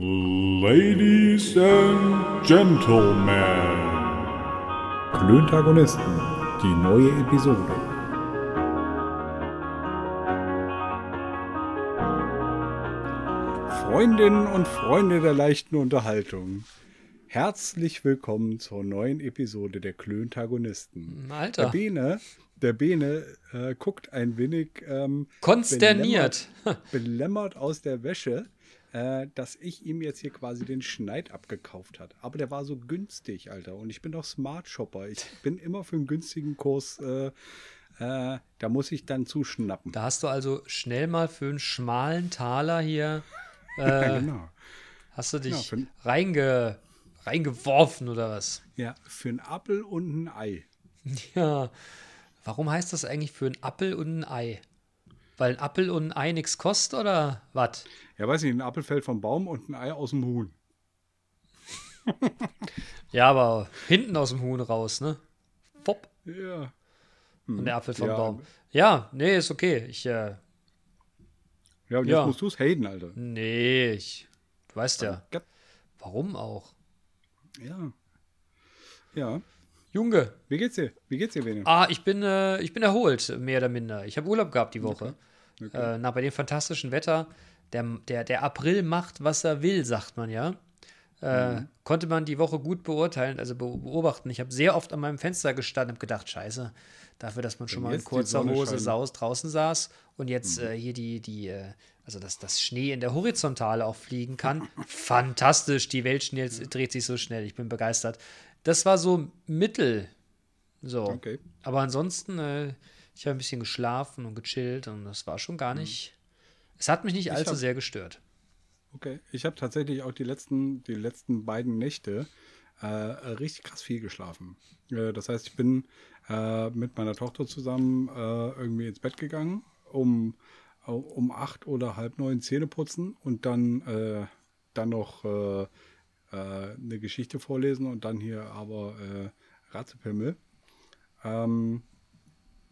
Ladies and Gentlemen. Klöntagonisten, die neue Episode. Freundinnen und Freunde der leichten Unterhaltung. Herzlich willkommen zur neuen Episode der Klöntagonisten. Alter. Der Bene, der Bene äh, guckt ein wenig ähm, Konsterniert. belämmert, belämmert aus der Wäsche, äh, dass ich ihm jetzt hier quasi den Schneid abgekauft hat. Aber der war so günstig, Alter. Und ich bin doch Smart Shopper. Ich bin immer für einen günstigen Kurs. Äh, äh, da muss ich dann zuschnappen. Da hast du also schnell mal für einen schmalen Taler hier, ja, äh, genau. hast du dich Ja, für- reinge, reingeworfen oder was? Ja, für einen Apfel und ein Ei. Ja. Warum heißt das eigentlich für einen Appel und ein Ei? Weil ein Appel und ein Ei nichts kostet oder was? Ja, weiß nicht, ein Apfel fällt vom Baum und ein Ei aus dem Huhn. Ja, aber hinten aus dem Huhn raus, ne? Pop. Ja. Und der Apfel vom Ja. Baum. Ja, nee, ist okay. Ich, äh, Ja, und Ja. jetzt musst du es haten, Alter. nee, ich, du weißt ja. Gott. Warum auch? Ja. Ja. Junge, Wie geht's dir? Wie geht's dir, Bene? Ah, ich bin, äh, ich bin erholt, mehr oder minder. Ich habe Urlaub gehabt die Woche. Okay. Äh, na, bei dem fantastischen Wetter. Der, der, der April macht, was er will, sagt man ja. Äh, Konnte man die Woche gut beurteilen, also be beobachten. Ich habe sehr oft an meinem Fenster gestanden und gedacht, scheiße, dafür, dass man schon mal in kurzer Hose saus draußen saß und jetzt äh, hier die, die äh, also dass das Schnee in der Horizontale auch fliegen kann. Fantastisch, die Welt schnell, dreht sich so schnell. Ich bin begeistert. Das war so mittel. So. Okay. Aber ansonsten, äh, ich habe ein bisschen geschlafen und gechillt und das war schon gar nicht. Es hat mich nicht allzu hab- sehr gestört. Okay. Ich habe tatsächlich auch die letzten, die letzten beiden Nächte äh, richtig krass viel geschlafen. Äh, das heißt, ich bin äh, mit meiner Tochter zusammen äh, irgendwie ins Bett gegangen, um, um acht oder halb neun Zähne putzen und dann, äh, dann noch äh, eine Geschichte vorlesen und dann hier aber äh, Ratzepimmel. Ähm,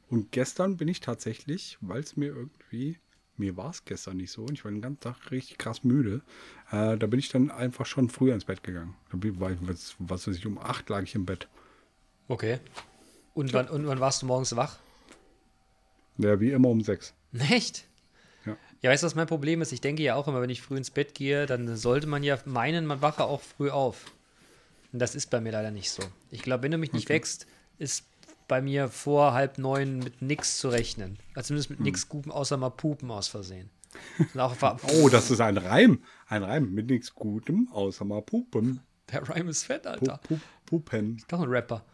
und gestern bin ich tatsächlich, weil es mir irgendwie, mir war es gestern nicht so und ich war den ganzen Tag richtig krass müde, äh, da bin ich dann einfach schon früher ins Bett gegangen. Da bin, war ich, was, was weiß ich, um acht lag ich im Bett. Okay. Und wann, und wann warst du morgens wach? Ja, wie immer um sechs. Echt? Ja. Ja, weißt du, was mein Problem ist? Ich denke ja auch immer, wenn ich früh ins Bett gehe, dann sollte man ja meinen, man wache auch früh auf. Und das ist bei mir leider nicht so. Ich glaube, wenn du mich nicht wächst, ist bei mir vor halb neun mit nix zu rechnen. Also zumindest mit nix Gupen, außer mal Pupen aus Versehen. Oh, das ist ein Reim. Ein Reim mit nichts Gutem, außer mal Pupen. der Rhyme ist fett, Alter. pu Pupen. Doch ein Rapper.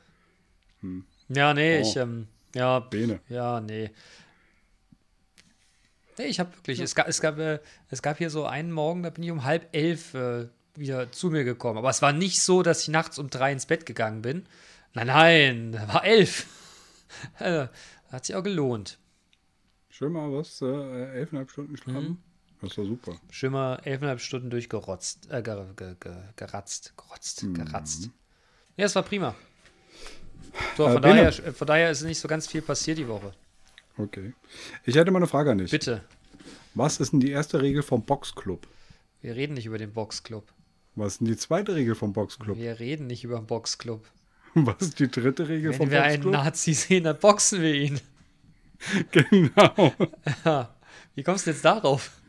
Ja, nee, Oh. ich, ähm, ja, Bene. ja, nee. Nee, ich habe wirklich, es, gab, es, gab, äh, es gab hier so einen Morgen, da bin ich um halb elf äh, wieder zu mir gekommen. Aber es war nicht so, dass ich nachts um drei ins Bett gegangen bin. Nein, nein, da war elf. Äh, Hat sich auch gelohnt. Schön mal was, äh, elfeinhalb Stunden schlafen. Das war super. Schön mal elfeinhalb Stunden durchgerotzt, äh, ger, ger, ger, geratzt, gerotzt, geratzt. Ja, es war prima. So, Äh, von, Bene. daher, von daher ist nicht so ganz viel passiert die Woche. Okay. Ich hätte mal eine Frage an dich. Bitte. Was ist denn die erste Regel vom Boxclub? Wir reden nicht über den Boxclub. Was ist denn die zweite Regel vom Boxclub? Wir reden nicht über den Boxclub. Was ist die dritte Regel Wenn vom wir einen? Nazi sehen, dann boxen wir ihn. Genau. Ja. Wie kommst du jetzt darauf?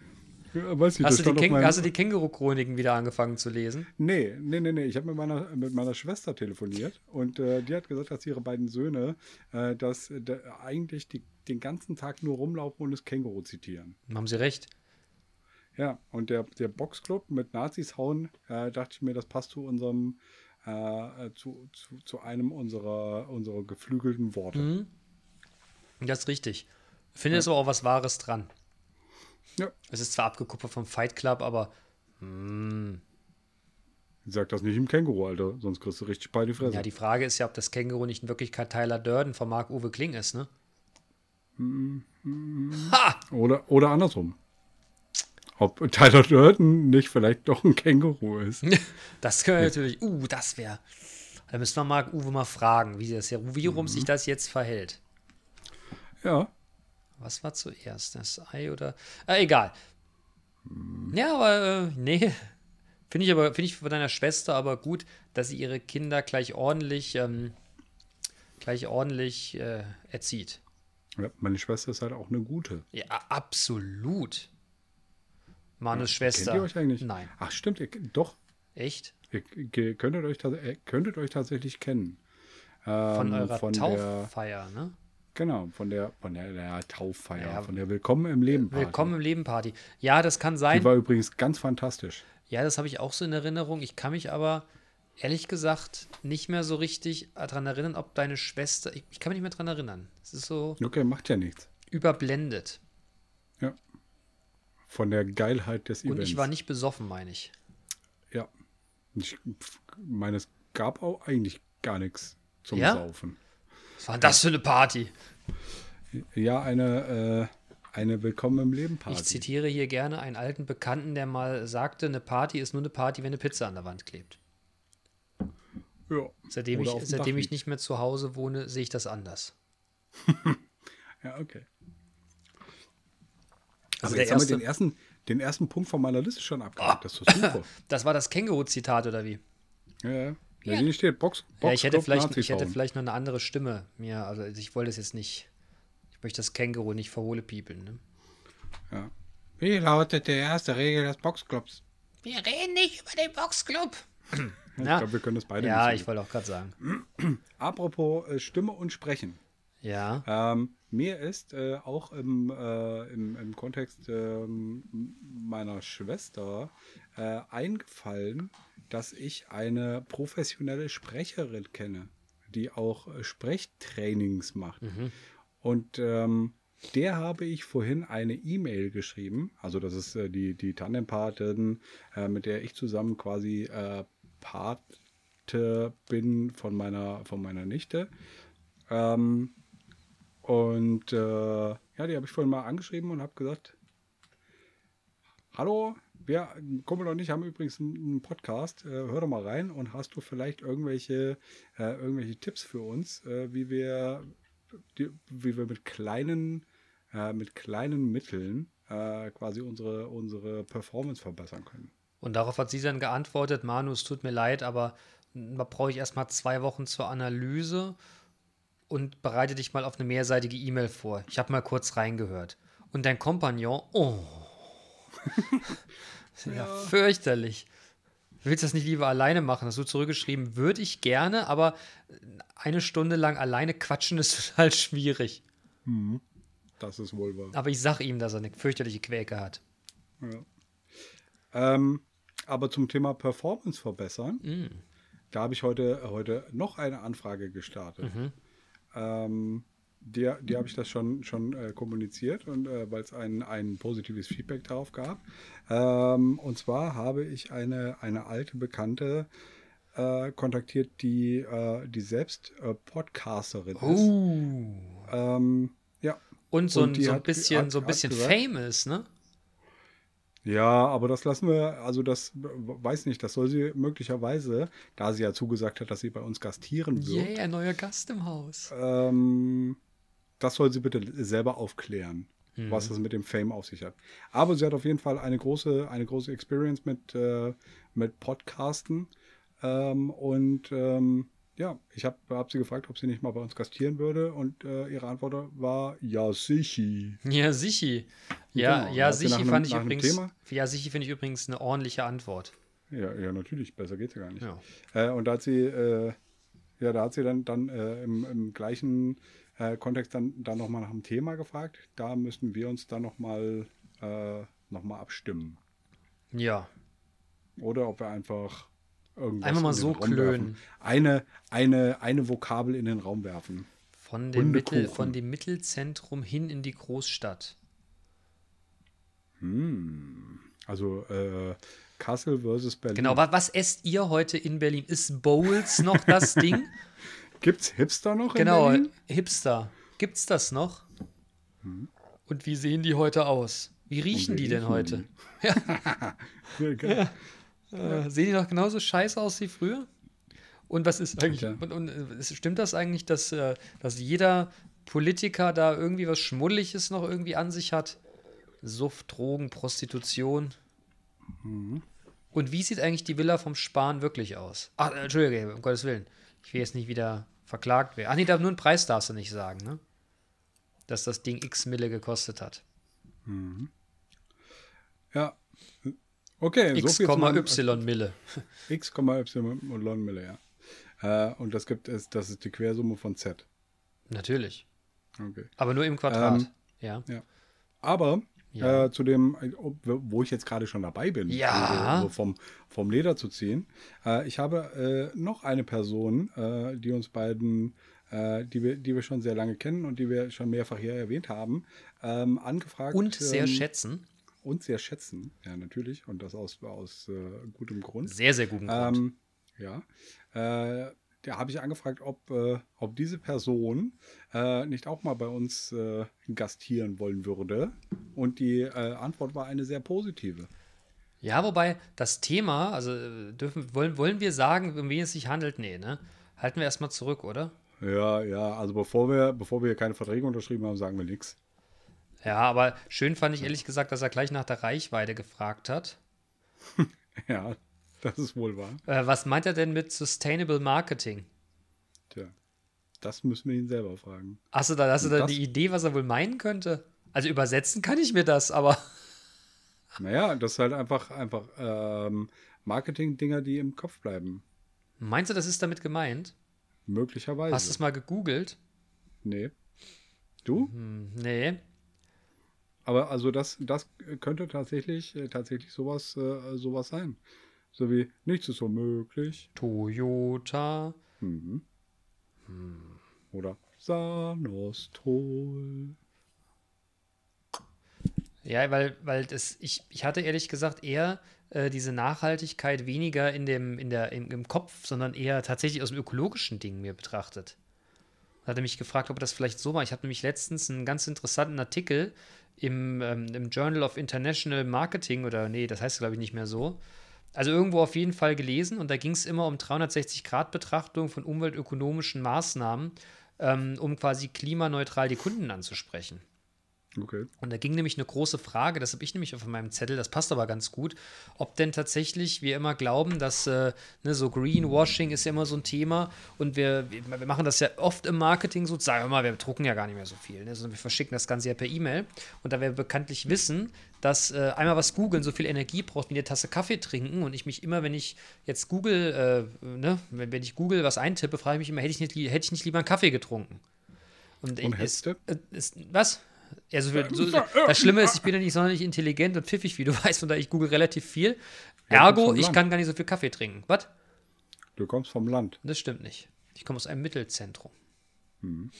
Ja, weiß ich, das Hast du, die meinem- hast du die Känguru-Chroniken wieder angefangen zu lesen? Nee, nee, nee, nee. Ich habe mit meiner, mit meiner Schwester telefoniert und äh, die hat gesagt, dass ihre beiden Söhne äh, dass, äh, eigentlich die, den ganzen Tag nur rumlaufen und das Känguru zitieren. Haben sie recht. Ja, und der, der Boxclub mit Nazis hauen, äh, dachte ich mir, das passt zu unserem, äh, zu, zu, zu einem unserer, unserer geflügelten Worte. Mhm. Das ist richtig. Ich finde es aber auch was Wahres dran. Ja, Es ist zwar abgekupfert vom Fight Club, aber sag das nicht im Känguru, Alter, sonst kriegst du richtig bei die Fresse. ja, die Frage ist ja, ob das Känguru nicht in Wirklichkeit Tyler Durden von Marc-Uwe Kling ist, ne? oder, oder andersrum. Ob Tyler Durden nicht vielleicht doch ein Känguru ist. Das können wir natürlich. Uh, das wäre. Da müssen wir Marc-Uwe mal fragen, wie, das, wie rum Mhm. sich das jetzt verhält. Ja, Was war zuerst? Das Ei oder. Äh, egal. Ja, aber äh, nee. Finde ich aber, finde ich von deiner Schwester aber gut, dass sie ihre Kinder gleich ordentlich, ähm, gleich ordentlich äh, erzieht. Ja, meine Schwester ist halt auch eine gute. Ja, absolut. Manus Ja, Schwester. Kennt ihr euch eigentlich? Nein. Ach, stimmt, ihr, doch. Echt? Ihr, könntet, euch, äh, könntet euch tatsächlich kennen. Von Ähm, eurer von der, Tauffeier, ne? Genau, von der, von der, der Tauffeier, Ja. von der Willkommen im Leben Party. Willkommen im Leben Party. Ja, das kann sein. Die war übrigens ganz fantastisch. Ja, das habe ich auch so in Erinnerung. Ich kann mich aber ehrlich gesagt nicht mehr so richtig daran erinnern, ob deine Schwester. Ich, ich kann mich nicht mehr daran erinnern. Es ist so Okay, macht ja nichts. überblendet. Ja. Von der Geilheit des Und Events. ich war nicht besoffen, meine ich. Ja. Ich meine, es gab auch eigentlich gar nichts zum Ja? Saufen. Was war das für eine Party? Ja, eine, äh, eine Willkommen im Leben Party. Ich zitiere hier gerne einen alten Bekannten, der mal sagte, eine Party ist nur eine Party, wenn eine Pizza an der Wand klebt. ja. Seitdem, Oder ich, seitdem ich nicht mehr zu Hause wohne, sehe ich das anders. Ja, okay. Also Aber der jetzt haben wir erste, den ersten, den ersten Punkt von meiner Liste schon abgehakt. Das ist super. das war das Känguru-Zitat, oder wie? ja, ja. Ja, hier steht Box, Box Ja, ich hätte, vielleicht, ich hätte vielleicht noch eine andere Stimme. Mir, also ich wollte es jetzt nicht. Ich möchte das Känguru nicht verhohle piepeln. Ne? Ja. Wie lautet die erste Regel des Boxclubs? Wir reden nicht über den Boxclub. Ich Ja. glaube, wir können das beide Ja, nicht. ich wollte auch gerade sagen. Apropos äh, Stimme und Sprechen. Ja. Ähm, mir ist äh, auch im, äh, im, im Kontext ähm, meiner Schwester äh, eingefallen, dass ich eine professionelle Sprecherin kenne, die auch äh, Sprechtrainings macht. Und ähm, der habe ich vorhin eine E-Mail geschrieben. Also das ist äh, die, die Tandempatin, äh, mit der ich zusammen quasi äh, Pate bin von meiner, von meiner Nichte. Ähm, und äh, ja, die habe ich vorhin mal angeschrieben und habe gesagt, hallo, wir, Kumpel und ich haben übrigens einen Podcast, äh, hör doch mal rein und hast du vielleicht irgendwelche, äh, irgendwelche Tipps für uns, äh, wie wir, die, wie wir mit kleinen, äh, mit kleinen Mitteln äh, quasi unsere, unsere Performance verbessern können. Und darauf hat sie dann geantwortet: Manu, es tut mir leid, aber da brauche ich erstmal zwei Wochen zur Analyse und bereite dich mal auf eine mehrseitige E-Mail vor. Ich habe mal kurz reingehört. Und dein Kompagnon, oh. ja, fürchterlich. Willst du das nicht lieber alleine machen? Hast du zurückgeschrieben, würde ich gerne, aber eine Stunde lang alleine quatschen ist total schwierig. Das ist wohl wahr. Aber ich sag ihm, dass er eine fürchterliche Quäke hat. Ja. Ähm, aber zum Thema Performance verbessern, Mm. da habe ich heute, heute noch eine Anfrage gestartet. Mhm. Ähm, die die habe ich das schon, schon äh, kommuniziert und äh, weil es ein, ein positives Feedback darauf gab. Ähm, und zwar habe ich eine, eine alte Bekannte äh, kontaktiert, die, äh, die selbst äh, Podcasterin ist. Uh. Ähm, ja. Und so Und ein, so ein bisschen, hat- so ein bisschen famous, ne? Ja, aber das lassen wir, also das weiß nicht, das soll sie möglicherweise, da sie ja zugesagt hat, dass sie bei uns gastieren wird, Yeah, neuer Gast im Haus. ähm, das soll sie bitte selber aufklären, was das mit dem Fame auf sich hat. Aber sie hat auf jeden Fall eine große, eine große Experience mit, äh, mit Podcasten. Ähm, und ähm, ja, ich habe hab sie gefragt, ob sie nicht mal bei uns gastieren würde. Und äh, ihre Antwort war ja, sicher. Ja, Sichi. Ja, Genau, ja, Sichi einem- fand ich übrigens. Thema? Ja, Sichi finde ich übrigens eine ordentliche Antwort. Ja, ja, natürlich, besser geht's ja gar nicht. Ja. Äh, und da hat sie, äh, ja, da hat sie dann, dann äh, im, im gleichen äh, Kontext dann, dann nochmal nach dem Thema gefragt. Da müssen wir uns dann nochmal äh, noch mal abstimmen. Ja. Oder ob wir einfach irgendwas Einfach mal so klönen. werfen. Eine, eine, eine Vokabel in den Raum werfen. Von dem, Mittel, von dem Mittelzentrum hin in die Großstadt. Also äh, Kassel versus Berlin. Genau, wa- was esst ihr heute in Berlin? Ist Bowls noch das Ding? Gibt's Hipster noch genau, in Berlin? Hipster. Gibt's das noch? Und wie sehen die heute aus? Wie riechen die denn heute? Ja, geil. Äh, sehen die doch genauso scheiße aus wie früher? Und was ist eigentlich, Ja. und, und äh, stimmt das eigentlich, dass, äh, dass jeder Politiker da irgendwie was Schmuddeliges noch irgendwie an sich hat? Suft, Drogen, Prostitution. Und wie sieht eigentlich die Villa vom Spahn wirklich aus? Ach, Entschuldige, um Gottes Willen. Ich will jetzt nicht wieder verklagt werden. Ach nee, da- nur einen Preis darfst du nicht sagen, ne? Dass das Ding x Mille gekostet hat. Ja. Okay, X, so viel Y Mille. X, Y Mille, ja. Äh, und das gibt es, das ist die Quersumme von Z. Natürlich. Okay. Aber nur im Quadrat. Ähm, ja. Aber Ja. äh, zu dem, wo ich jetzt gerade schon dabei bin, Ja. so, so vom, vom Leder zu ziehen, äh, ich habe äh, noch eine Person, äh, die uns beiden, äh, die, wir, die wir schon sehr lange kennen und die wir schon mehrfach hier erwähnt haben, ähm, angefragt. Und sehr ähm, schätzen. Und sehr schätzen, ja, natürlich. Und das aus, aus äh, gutem Grund. Sehr, sehr guten Grund. Ähm, ja. Äh, da habe ich angefragt, ob, äh, ob diese Person äh, nicht auch mal bei uns äh, gastieren wollen würde. Und die äh, Antwort war eine sehr positive. Ja, wobei das Thema, also äh, dürfen, wollen, wollen wir sagen, um wen es sich handelt? Nee, ne? Halten wir erstmal zurück, oder? Ja, ja, also bevor wir, bevor wir keine Verträge unterschrieben haben, sagen wir nichts. Ja, aber schön fand ich ehrlich gesagt, dass er gleich nach der Reichweite gefragt hat. Ja, das ist wohl wahr. Äh, was meint er denn mit Sustainable Marketing? Tja, das müssen wir ihn selber fragen. Hast du da, hast du da die Idee, was er wohl meinen könnte? Also übersetzen kann ich mir das, aber Naja, das ist halt einfach, einfach ähm, Marketing-Dinger, die im Kopf bleiben. meinst du, das ist damit gemeint? Möglicherweise. Hast du es mal gegoogelt? Nee. Du? Hm, nee. Aber also das, das könnte tatsächlich, äh, tatsächlich sowas, äh, sowas sein. So wie, nichts ist unmöglich. Toyota. Mhm. Oder Sanostol. Ja, weil, weil das, ich, ich hatte ehrlich gesagt eher äh, diese Nachhaltigkeit weniger in dem, in der, im, im Kopf, sondern eher tatsächlich aus dem ökologischen Ding mir betrachtet. Hatte mich gefragt, ob das vielleicht so war. Ich hatte nämlich letztens einen ganz interessanten Artikel im, ähm, im Journal of International Marketing oder nee, das heißt glaube ich nicht mehr so. Also irgendwo auf jeden Fall gelesen und da ging es immer um 360-Grad-Betrachtung von umweltökonomischen Maßnahmen, ähm, um quasi klimaneutral die Kunden anzusprechen. Okay. Und da ging nämlich eine große Frage, das habe ich nämlich auf meinem Zettel, das passt aber ganz gut, ob denn tatsächlich wir immer glauben, dass äh, ne, so Greenwashing ist ja immer so ein Thema und wir, wir machen das ja oft im Marketing so, sagen wir mal, wir drucken ja gar nicht mehr so viel, ne, sondern wir verschicken das Ganze ja per E-Mail und da wir bekanntlich wissen, dass äh, einmal was googeln so viel Energie braucht wie eine Tasse Kaffee trinken und ich mich immer, wenn ich jetzt Google, äh, ne, wenn, wenn ich Google was eintippe, frage ich mich immer, hätte ich nicht, hätte ich nicht lieber einen Kaffee getrunken? Und, Und äh, ist, was? Ja, so viel, so, das Schlimme ist, ich bin ja nicht sonderlich intelligent und pfiffig, wie du weißt, und da ich google relativ viel. Ergo, ich kann gar nicht so viel Kaffee trinken. Was? Du kommst vom Land. Das stimmt nicht. Ich komme aus einem Mittelzentrum. Mhm.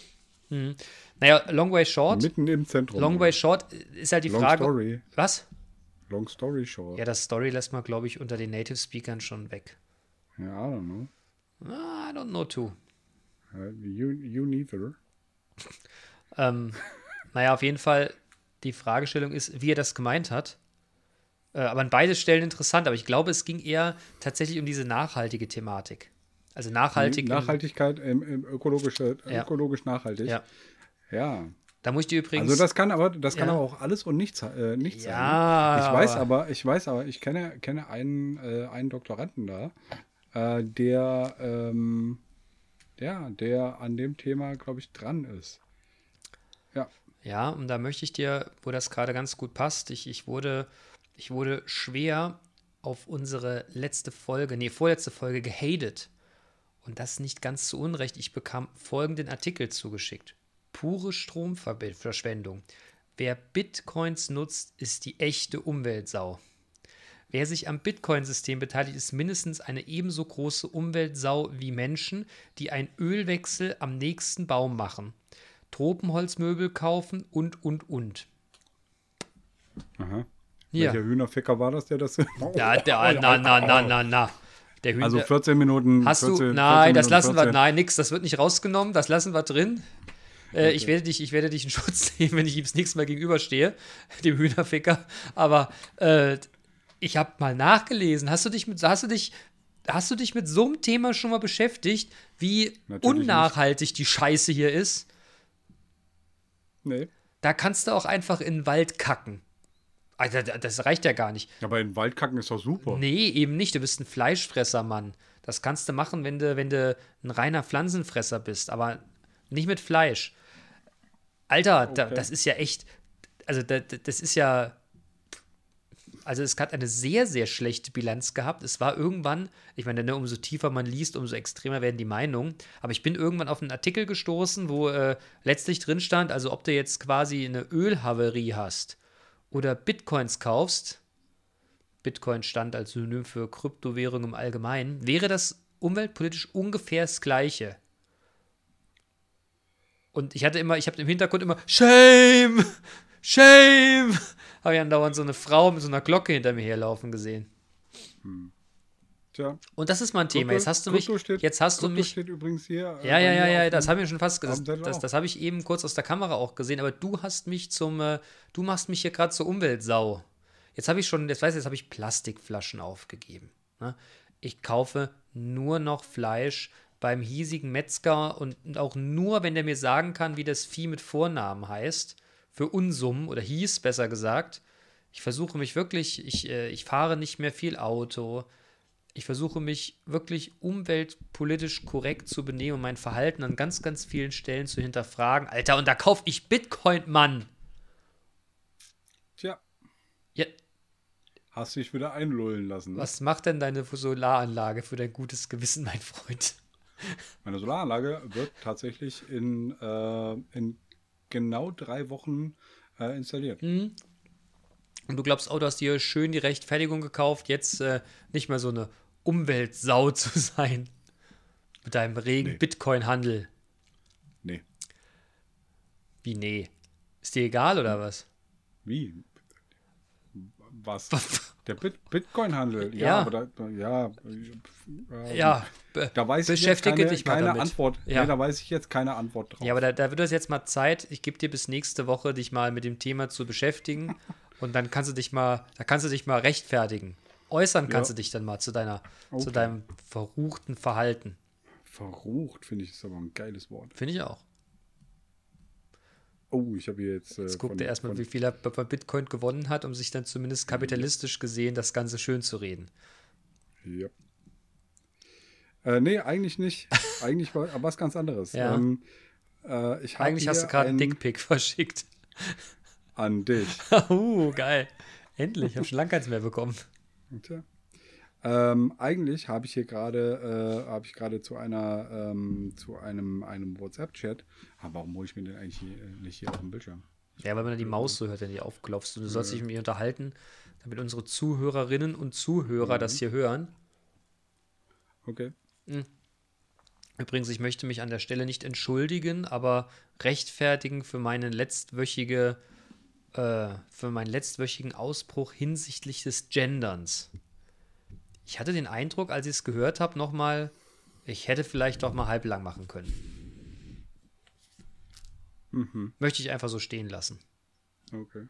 Naja, long way short. Mitten im Zentrum. Long way short ist halt die Long Frage. story. Was? Long story short. Ja, das Story lässt man, glaube ich, unter den Native Speakern schon weg. Ja, I don't know. Ah, I don't know too. Uh, you, you neither. Ähm, naja, auf jeden Fall, die Fragestellung ist, wie er das gemeint hat. Äh, aber an beide Stellen interessant. Aber ich glaube, es ging eher tatsächlich um diese nachhaltige Thematik. Also nachhaltig. im- Nachhaltigkeit im, im ökologische, Ja. ökologisch nachhaltig. Ja. ja. Da muss ich dir übrigens. Also das kann aber, das kann Ja. aber auch alles und nichts, äh, nichts Ja, sein. Ich weiß aber- aber, ich weiß aber, ich kenne, kenne einen, äh, einen Doktoranden da, äh, der, ähm, ja, der an dem Thema, glaube ich, dran ist. Ja. Und da möchte ich dir, wo das gerade ganz gut passt, ich, ich, wurde, ich wurde schwer auf unsere letzte Folge, nee, vorletzte Folge gehatet. Und das nicht ganz zu Unrecht. Ich bekam folgenden Artikel zugeschickt. Pure Stromverschwendung. Wer Bitcoins nutzt, ist die echte Umweltsau. Wer sich am Bitcoin-System beteiligt, ist mindestens eine ebenso große Umweltsau wie Menschen, die einen Ölwechsel am nächsten Baum machen. Tropenholzmöbel kaufen und, und, und. Aha. Ja. Welcher Hühnerficker war das, der das? Ja, der, na, na, na, na, na. Der Hühner. Also 14 Minuten. Hast 14, du? 14 Nein, das lassen wir. 14. Nein, nix. Das wird nicht rausgenommen. Das lassen wir drin. Äh, ich, werde dich, ich werde dich in Schutz nehmen, wenn ich ihm das nächste Mal gegenüberstehe, dem Hühnerficker. Aber äh, ich habe mal nachgelesen. Hast du dich mit, hast du dich, hast du dich mit so einem Thema schon mal beschäftigt, wie Natürlich unnachhaltig die Scheiße hier ist? Nee. Da kannst du auch einfach in den Wald kacken. Alter, das reicht ja gar nicht. Aber in den Wald kacken ist doch super. Nee, eben nicht. Du bist ein Fleischfresser, Mann. Das kannst du machen, wenn du, wenn du ein reiner Pflanzenfresser bist, aber nicht mit Fleisch. Alter, da, Okay. das ist ja echt. Also, da, da- das ist ja. Also, es hat eine sehr, sehr schlechte Bilanz gehabt. Es war irgendwann, ich meine, ne, umso tiefer man liest, umso extremer werden die Meinungen. Aber ich bin irgendwann auf einen Artikel gestoßen, wo äh, letztlich drin stand, also ob du jetzt quasi eine Ölhaverie hast oder Bitcoins kaufst, Bitcoin stand als Synonym für Kryptowährung im Allgemeinen, wäre das umweltpolitisch ungefähr das Gleiche. Und ich hatte immer, ich habe im Hintergrund immer Shame, Shame. Habe ich andauernd so eine Frau mit so einer Glocke hinter mir herlaufen gesehen. Tja, Und das ist mein Thema. Krypto- Jetzt hast du mich, steht, jetzt hast du mich, steht übrigens hier. äh, ja, ja, ja, ja, das dem- habe ich schon fast, auf das, das, das habe ich eben kurz aus der Kamera auch gesehen, aber du hast mich zum, äh, du machst mich hier gerade zur Umweltsau. Jetzt habe ich schon, jetzt weiß ich, jetzt habe ich Plastikflaschen aufgegeben. Ne? Ich kaufe nur noch Fleisch beim hiesigen Metzger und auch nur, wenn der mir sagen kann, wie das Vieh mit Vornamen heißt, für Unsummen oder hieß, besser gesagt. Ich versuche mich wirklich, ich, äh, ich fahre nicht mehr viel Auto. Ich versuche mich wirklich umweltpolitisch korrekt zu benehmen und mein Verhalten an ganz, ganz vielen Stellen zu hinterfragen. Alter, und da kaufe ich Bitcoin, Mann. Tja, Ja, hast dich wieder einlullen lassen. was macht denn deine Solaranlage für dein gutes Gewissen, mein Freund? Meine Solaranlage wird tatsächlich in, äh, in genau drei Wochen äh, installiert. Hm? Und du glaubst auch, du hast dir schön die Rechtfertigung gekauft, jetzt äh, nicht mehr so eine Umweltsau zu sein. Mit deinem regen Nee. Bitcoin-Handel. Nee. Wie, nee? Ist dir egal oder was? Wie? Was? Der Bit Bitcoin-Handel. Ja, Ja. aber da, ja. äh, Ja, Da weiß ich jetzt keine, dich keine damit. Antwort. Ja. Nee, da weiß ich jetzt keine Antwort drauf. Ja, aber da, da wird es jetzt mal Zeit. Ich gebe dir bis nächste Woche, dich mal mit dem Thema zu beschäftigen. Und dann kannst du dich mal, da kannst du dich mal rechtfertigen. Äußern kannst Ja. du dich dann mal zu deiner, zu Okay. deinem verruchten Verhalten. Verrucht, finde ich, ist aber ein geiles Wort. Finde ich auch. Oh, ich habe hier jetzt. Äh, Jetzt guckt er erstmal, wie viel er bei Bitcoin gewonnen hat, um sich dann zumindest kapitalistisch gesehen das Ganze schön zu reden. Ja. Äh, nee, eigentlich nicht. Eigentlich war was ganz anderes. Ja. Ähm, äh, ich Eigentlich hast du gerade einen ein- Dickpick verschickt. An dich. uh, geil. Endlich, ich habe schon lange keins mehr bekommen. Tja. Ähm, eigentlich habe ich hier gerade, äh, habe ich gerade zu einer, ähm, zu einem, einem WhatsApp-Chat. Aber warum hole ich mir den eigentlich hier, äh, nicht hier auf dem Bildschirm? Ja, weil man die Maus so hört, wenn die aufklopfst. Und du sollst dich mit mir unterhalten, damit unsere Zuhörerinnen und Zuhörer das hier hören. Okay. Übrigens, ich möchte mich an der Stelle nicht entschuldigen, aber rechtfertigen für meine letztwöchige, äh, für meinen letztwöchigen Ausbruch hinsichtlich des Genderns. Ich hatte den Eindruck, als ich es gehört habe, nochmal, ich hätte vielleicht doch mal halblang machen können. Möchte ich einfach so stehen lassen. Okay.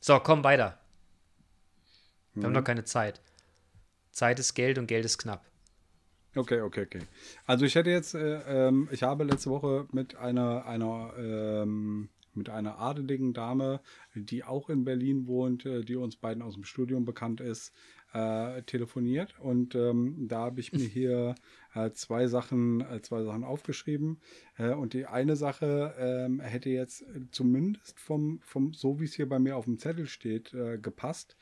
So, komm weiter. Wir haben noch keine Zeit. Zeit ist Geld und Geld ist knapp. Okay, okay, okay. Also ich hätte jetzt, äh, ähm, ich habe letzte Woche mit einer, einer, ähm, mit einer adeligen Dame, die auch in Berlin wohnt, äh, die uns beiden aus dem Studium bekannt ist, äh, telefoniert. Und ähm, da habe ich mir hier äh, zwei Sachen, äh, zwei Sachen aufgeschrieben. Äh, und die eine Sache ähm, hätte jetzt zumindest vom, vom, so wie es hier bei mir auf dem Zettel steht, äh, gepasst.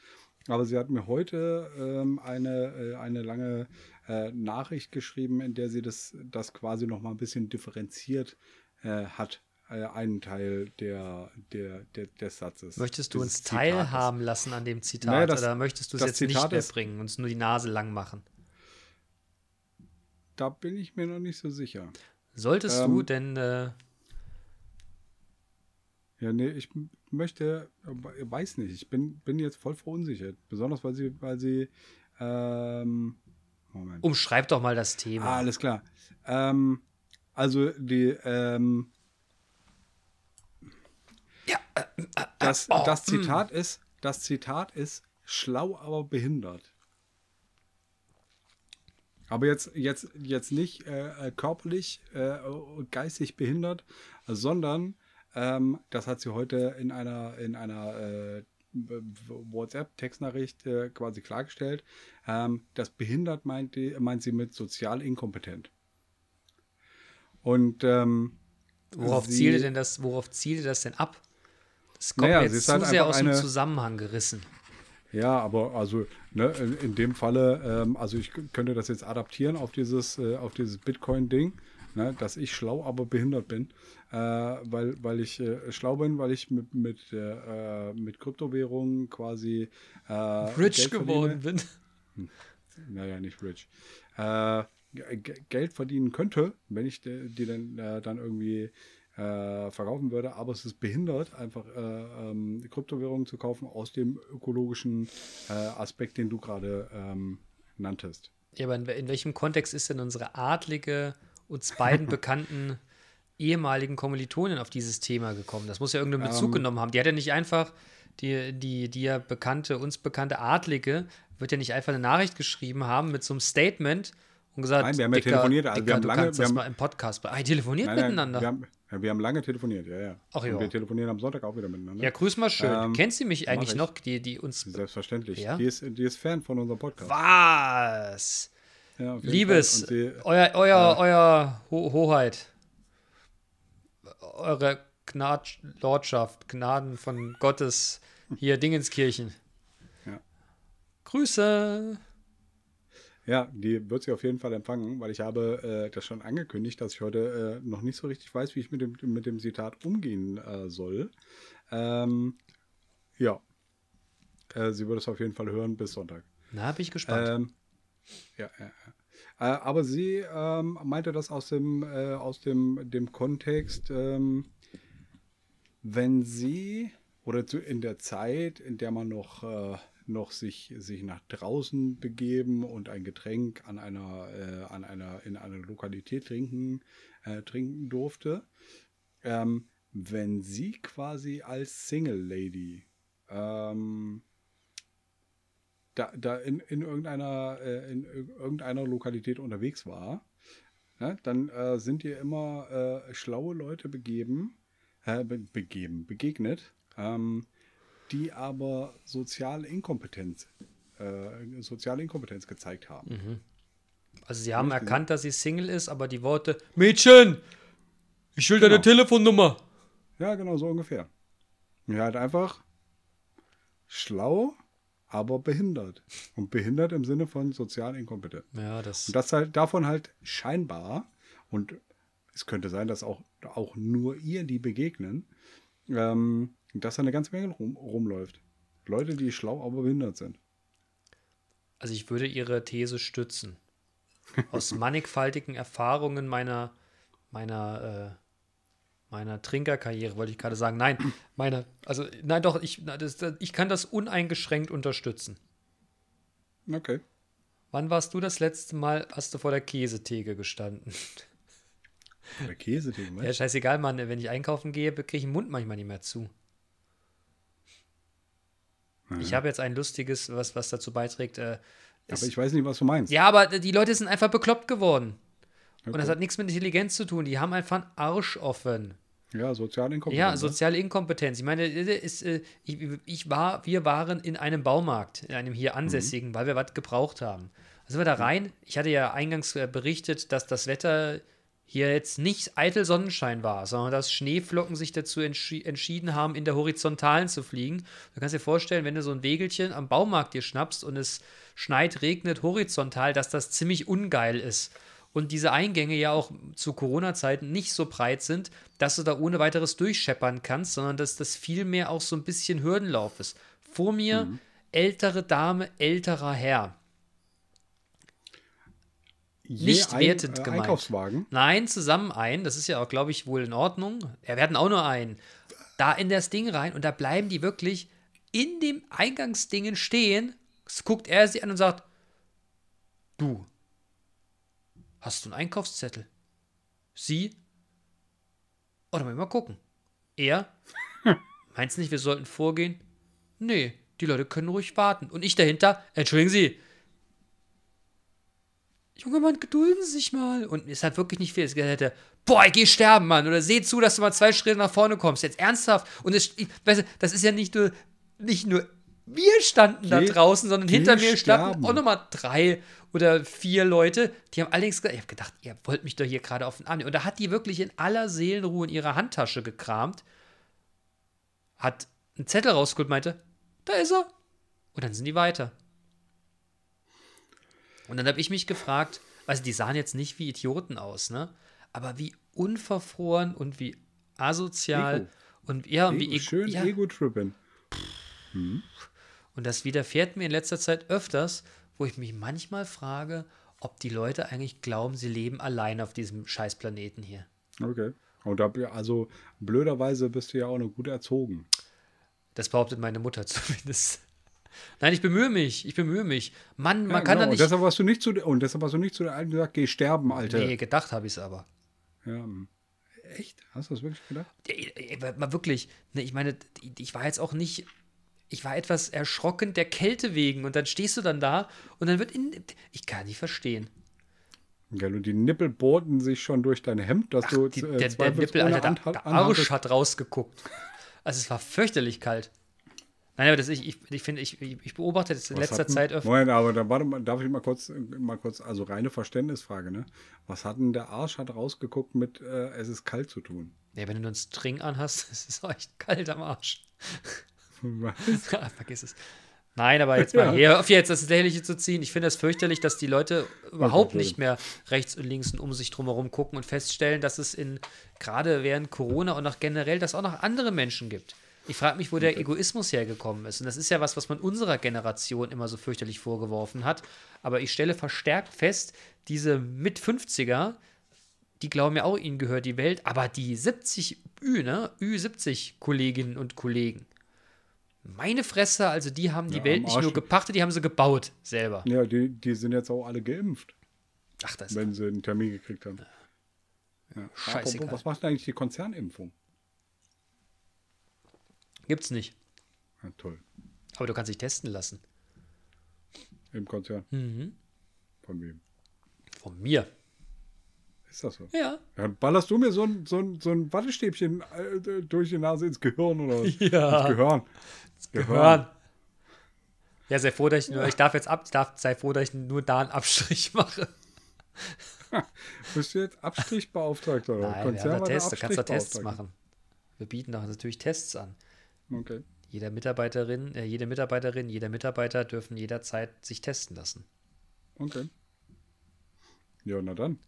Aber sie hat mir heute ähm, eine, äh, eine lange äh, Nachricht geschrieben, in der sie das, das quasi noch mal ein bisschen differenziert äh, hat, einen Teil der, der, der, des Satzes. Möchtest du uns Zitates. teilhaben lassen an dem Zitat Naja, das- oder möchtest du es jetzt nicht Zitat mehr ist- bringen, uns nur die Nase lang machen? Da bin ich mir noch nicht so sicher. Solltest Ähm, du denn, äh, Ja, nee, ich möchte, äh, weiß nicht, ich bin, bin jetzt voll verunsichert. Besonders weil sie, weil sie, ähm, Moment. umschreib doch mal das Thema. Ah, alles klar. Ähm, also die, ähm, das, oh, das Zitat ist, das Zitat ist schlau, aber behindert. Aber jetzt, jetzt, jetzt nicht äh, äh, körperlich, äh, geistig behindert, sondern ähm, das hat sie heute in einer, in einer äh, WhatsApp-Textnachricht äh, quasi klargestellt. Ähm, das behindert meint, meint sie mit sozial inkompetent. Und ähm, worauf sie- zielte denn das, worauf zielte das denn ab? Das kommt Naja, jetzt ist zu halt sehr aus dem Zusammenhang gerissen. Ja, aber also ne, in, in dem Falle, ähm, also ich könnte das jetzt adaptieren auf dieses, äh, auf dieses Bitcoin-Ding, ne, dass ich schlau, aber behindert bin, äh, weil, weil ich äh, schlau bin, weil ich mit, mit, äh, mit Kryptowährungen quasi äh, Rich geworden bin. Naja, nicht rich. Äh, Geld verdienen könnte, wenn ich die, die dann, äh, dann irgendwie äh, verkaufen würde, aber es ist behindert, einfach äh, ähm, Kryptowährungen zu kaufen aus dem ökologischen äh, Aspekt, den du gerade ähm, nanntest. Ja, aber in, in welchem Kontext ist denn unsere adlige, uns beiden bekannten ehemaligen Kommilitonin auf dieses Thema gekommen? Das muss ja irgendeinen Bezug Ähm. genommen haben. Die hat ja nicht einfach, die, die, die ja bekannte, uns bekannte Adlige, wird ja nicht einfach eine Nachricht geschrieben haben mit so einem Statement und gesagt, Nein, wir haben ja Dicker, telefoniert, also wir Dicker, haben du lange- wir das haben- mal im Podcast. Ah, telefoniert Nein, nein, miteinander. Wir haben, ja, wir haben lange telefoniert, ja, ja. Ach ja. Und wir telefonieren am Sonntag auch wieder miteinander. ja, grüß mal schön. Ähm, Kennt sie mich eigentlich ich. noch, die, die uns. Selbstverständlich. Ja? Die, ist, die ist Fan von unserem Podcast. Was? Ja, Liebes, sie, euer, euer, euer Ho Hoheit, eure Gnad Lordschaft, Gnaden von Gottes, hier Dingenskirchen. Ja. Grüße. Ja, die wird sie auf jeden Fall empfangen, weil ich habe äh, das schon angekündigt, dass ich heute äh, noch nicht so richtig weiß, wie ich mit dem, mit dem Zitat umgehen äh, soll. Ähm, ja. Äh, sie wird es auf jeden Fall hören bis Sonntag. Na, bin ich gespannt. Ähm, ja, ja, ja. Äh, aber sie ähm, meinte das aus dem, äh, aus dem, dem Kontext, ähm, wenn sie oder zu, in der Zeit, in der man noch, noch sich, sich nach draußen begeben und ein Getränk an einer, äh, an einer, in einer Lokalität trinken, äh, trinken durfte, ähm, wenn sie quasi als Single Lady ähm, da, da in, in, irgendeiner, äh, in ir- irgendeiner Lokalität unterwegs war, ne, dann äh, sind ihr immer äh, schlaue Leute begeben, äh, be begeben, begegnet, ähm, die aber soziale Inkompetenz, äh, soziale Inkompetenz gezeigt haben. also sie haben erkannt, dass sie Single ist, aber die Worte Mädchen, ich will deine Genau. Telefonnummer. Ja, genau, so ungefähr. Ja, halt einfach schlau, aber behindert. Und behindert im Sinne von sozial inkompetent. Ja, das. Und das halt davon halt scheinbar, und es könnte sein, dass auch, auch nur ihr die begegnen, ähm, dass da eine ganze Menge rum, rumläuft. Leute, die schlau, aber behindert sind. Also ich würde ihre These stützen. Aus mannigfaltigen Erfahrungen meiner, meiner, äh, meiner Trinkerkarriere, wollte ich gerade sagen. Nein, meine, also nein doch, ich, das, ich kann das uneingeschränkt unterstützen. Okay. Wann warst du das letzte Mal, hast du vor der Käsetheke gestanden? Der Käse, den Ja, scheißegal, Mann, wenn ich einkaufen gehe, kriege ich den Mund manchmal nicht mehr zu. Ich habe jetzt ein lustiges, was, was dazu beiträgt. Äh, Aber ich weiß nicht, was du meinst. ja, aber die Leute sind einfach bekloppt geworden. Und Okay. das hat nichts mit Intelligenz zu tun. Die haben einfach einen Arsch offen. Ja, sozial inkompetent. Ja, ne? soziale Inkompetenz. Ich meine, äh, ist, äh, ich, ich war, wir waren in einem Baumarkt, in einem hier ansässigen, weil wir was gebraucht haben. Also sind wir da rein. Ich hatte ja eingangs äh, berichtet, dass das Wetter hier jetzt nicht eitel Sonnenschein war, sondern dass Schneeflocken sich dazu entschi entschieden haben, in der Horizontalen zu fliegen. Du kannst dir vorstellen, wenn du so ein Wegelchen am Baumarkt dir schnappst und es schneit, regnet horizontal, dass das ziemlich ungeil ist. Und diese Eingänge ja auch zu Corona-Zeiten nicht so breit sind, dass du da ohne weiteres durchscheppern kannst, sondern dass das vielmehr auch so ein bisschen Hürdenlauf ist. Vor mir ältere Dame, älterer Herr. Nicht ein, wertend äh, gemeint. Einkaufswagen. Nein, zusammen ein. Das ist ja auch, glaube ich, wohl in Ordnung. Ja, wir hatten auch nur einen. Da in das Ding rein und da bleiben die wirklich in dem Eingangsdingen stehen. Es guckt er sie an und sagt: Du, hast du einen Einkaufszettel? Sie? Oh, dann wollen wir mal gucken. Er? Meinst du nicht, wir sollten vorgehen? Nee, die Leute können ruhig warten. Und ich dahinter, entschuldigen Sie, Junge Mann, gedulden Sie sich mal. Und es hat wirklich nicht viel. Es hätte, boah, ich geh sterben, Mann. Oder seh zu, dass du mal zwei Schritte nach vorne kommst. Jetzt ernsthaft. Und es, ich, weißt du, das ist ja nicht nur nicht nur wir standen da draußen, sondern hinter mir standen auch nochmal drei oder vier Leute. Die haben allerdings gesagt, ich habe gedacht, ihr wollt mich doch hier gerade auf den Arm nehmen. Und da hat die wirklich in aller Seelenruhe in ihrer Handtasche gekramt, hat einen Zettel rausgeholt, meinte, da ist er. Und dann sind die weiter. Und dann habe ich mich gefragt, also die sahen jetzt nicht wie Idioten aus, ne? Aber wie unverfroren und wie asozial Ego. und ja, und wie Ego, ego- schön ja. Ego-Trippen. Und das widerfährt mir in letzter Zeit öfters, wo ich mich manchmal frage, ob die Leute eigentlich glauben, sie leben allein auf diesem Scheißplaneten hier. Okay. Und da, also blöderweise bist du ja auch noch gut erzogen. Das behauptet meine Mutter zumindest. Nein, ich bemühe mich, ich bemühe mich. Mann, man Ja, kann genau. da Und nicht. deshalb hast du nicht zu und deshalb hast du nicht zu der Alten gesagt, geh sterben, Alter. Nee, gedacht habe ich es aber. Ja, hm. echt? Hast du das wirklich gedacht? Ja, ja, ja, Mal wirklich, ne, ich meine, ich war jetzt auch nicht. Ich war etwas erschrocken der Kälte wegen und dann stehst du dann da und dann wird in. Ich kann nicht verstehen. Gell, und die Nippel bohrten sich schon durch dein Hemd, dass du Die, äh, der, der Nippel, Alter, der, der. Arsch hat rausgeguckt. Also es war fürchterlich kalt. Nein, aber das, ich, ich, ich finde, ich, ich beobachte das in Was letzter hatten- Zeit öfter. Moment, aber da warte mal, darf ich mal kurz, mal kurz, also reine Verständnisfrage, ne? Was hat denn der Arsch hat rausgeguckt mit äh, es ist kalt zu tun? Nee, wenn du nur einen String anhast, ist es auch echt kalt am Arsch. Was? Vergiss es. Nein, aber jetzt mal Ja. hier auf jetzt das Lächerliche zu ziehen. Ich finde es fürchterlich, dass die Leute überhaupt nicht mehr rechts und links und um sich drumherum gucken und feststellen, dass es in gerade während Corona und auch generell, dass auch noch andere Menschen gibt. Ich frage mich, wo der Egoismus hergekommen ist. Und das ist ja was, was man unserer Generation immer so fürchterlich vorgeworfen hat. Aber ich stelle verstärkt fest, diese mit 50er, die glauben ja auch, ihnen gehört die Welt, aber die 70 Ü, ne, Ü70 Kolleginnen und Kollegen, meine Fresse, also die haben die Ja, Welt nicht nur gepachtet, die haben sie gebaut selber. Ja, die, die sind jetzt auch alle geimpft, Ach, das ist wenn sie einen Termin gekriegt haben. Ja. Scheißegal. Apropos, Was macht denn eigentlich die Konzernimpfung? Gibt's nicht. Ja, toll. Aber du kannst dich testen lassen. Im Konzern. Mhm. Von wem? Von mir. Ist das so? Ja. Ja, dann ballerst du mir so ein, so ein, so ein Wattestäbchen äh, durch die Nase ins Gehirn oder was? Ja. Ins Gehirn. Gehören. Ja, sei froh, dass ich nur, ich darf jetzt ab, ich darf, sei froh, dass ich nur da einen Abstrich mache. Bist du jetzt Abstrichbeauftragter oder Nein, wir haben da Tests, du kannst da Tests machen. Wir bieten doch natürlich Tests an. Okay. Jeder Mitarbeiterin, äh, jede Mitarbeiterin, jeder Mitarbeiter dürfen jederzeit sich testen lassen. Okay. Ja, na dann.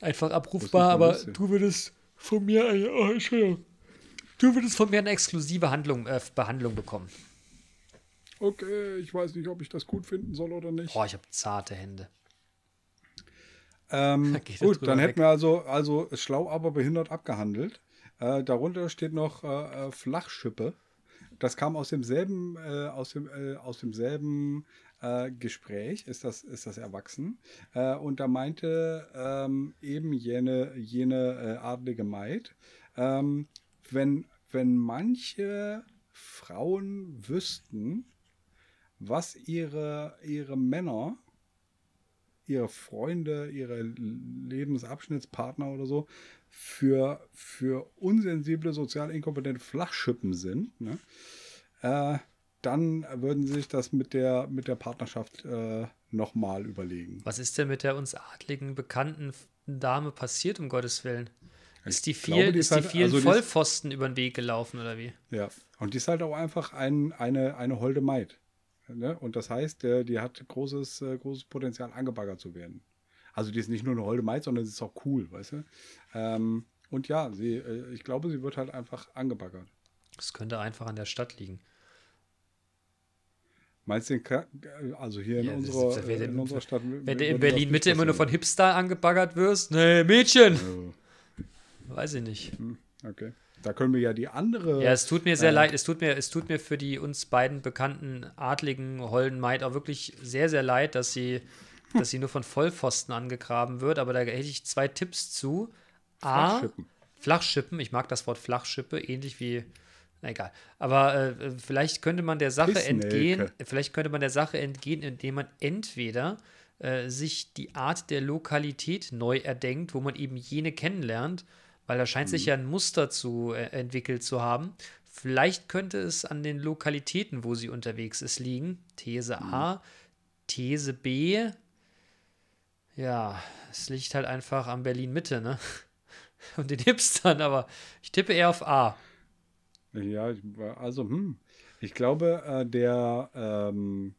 Einfach abrufbar, aber du würdest von mir, eine- oh, Entschuldigung, du würdest von mir eine exklusive Handlung, äh, Behandlung bekommen. Okay, ich weiß nicht, ob ich das gut finden soll oder nicht. Boah, ich habe zarte Hände. Ähm, er gut, dann weg. hätten wir also, also schlau, aber behindert abgehandelt. Äh, darunter steht noch äh, äh, Flachschippe. Das kam aus demselben, äh, aus dem, äh, aus demselben äh, Gespräch, ist das, ist das erwachsen. Und da meinte ähm, eben jene, jene adlige Maid, ähm, wenn, wenn manche Frauen wüssten, was ihre, ihre Männer ihre Freunde, ihre Lebensabschnittspartner oder so für, für unsensible, sozial inkompetente Flachschippen sind, ne? äh, dann würden sie sich das mit der, mit der Partnerschaft äh, nochmal überlegen. Was ist denn mit der uns adligen, bekannten Dame passiert, um Gottes Willen? Ist die, Ich glaube, viel, die ist ist die halt- vielen also die ist- Vollpfosten über den Weg gelaufen oder wie? Ja. Und die ist halt auch einfach ein, eine, eine holde Maid. Ne? Und das heißt, äh, die hat großes, äh, großes Potenzial, angebaggert zu werden. Also die ist nicht nur eine holde Maid, sondern sie ist auch cool, weißt du? Ähm, und ja, sie, äh, ich glaube, sie wird halt einfach angebaggert. Das könnte einfach an der Stadt liegen. Meinst du, Ka- also hier in, Ja, das unserer, ist- äh, in unserer Stadt. Wenn du in Berlin Mitte immer nur von Hipster angebaggert wirst, nee, Mädchen! Weiß ich nicht. Okay. Da können wir ja die andere. Ja, es tut mir sehr äh, leid. Es tut mir, es tut mir für die uns beiden bekannten adligen Holden Maid auch wirklich sehr, sehr leid, dass sie, dass sie nur von Vollpfosten angegraben wird. Aber da hätte ich zwei Tipps zu. A, Flachschippen. Flachschippen. Ich mag das Wort Flachschippe, ähnlich wie. Na egal. Aber äh, vielleicht könnte man der Sache Pissnelke. entgehen. Vielleicht könnte man der Sache entgehen, indem man entweder äh, sich die Art der Lokalität neu erdenkt, wo man eben jene kennenlernt, weil da scheint Mhm. sich ja ein Muster zu äh, entwickelt zu haben. Vielleicht könnte es an den Lokalitäten, wo sie unterwegs ist, liegen. These A. These B. Ja, es liegt halt einfach am Berlin-Mitte, ne? Und den Hipstern, aber ich tippe eher auf A. Ja, also, hm. Ich glaube, äh, der, ähm,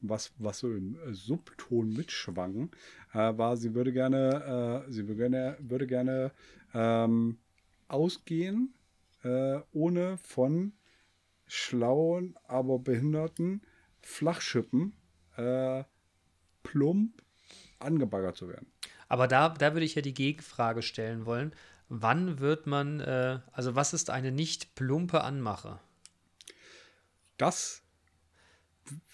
was, was so im äh, Subton mitschwang, äh, war, sie würde gerne, äh, sie würde gerne, würde gerne ähm, ausgehen, äh, ohne von schlauen, aber behinderten Flachschippen äh, plump angebaggert zu werden. Aber da, da würde ich ja die Gegenfrage stellen wollen. Wann wird man, äh, also was ist eine nicht plumpe Anmache? Das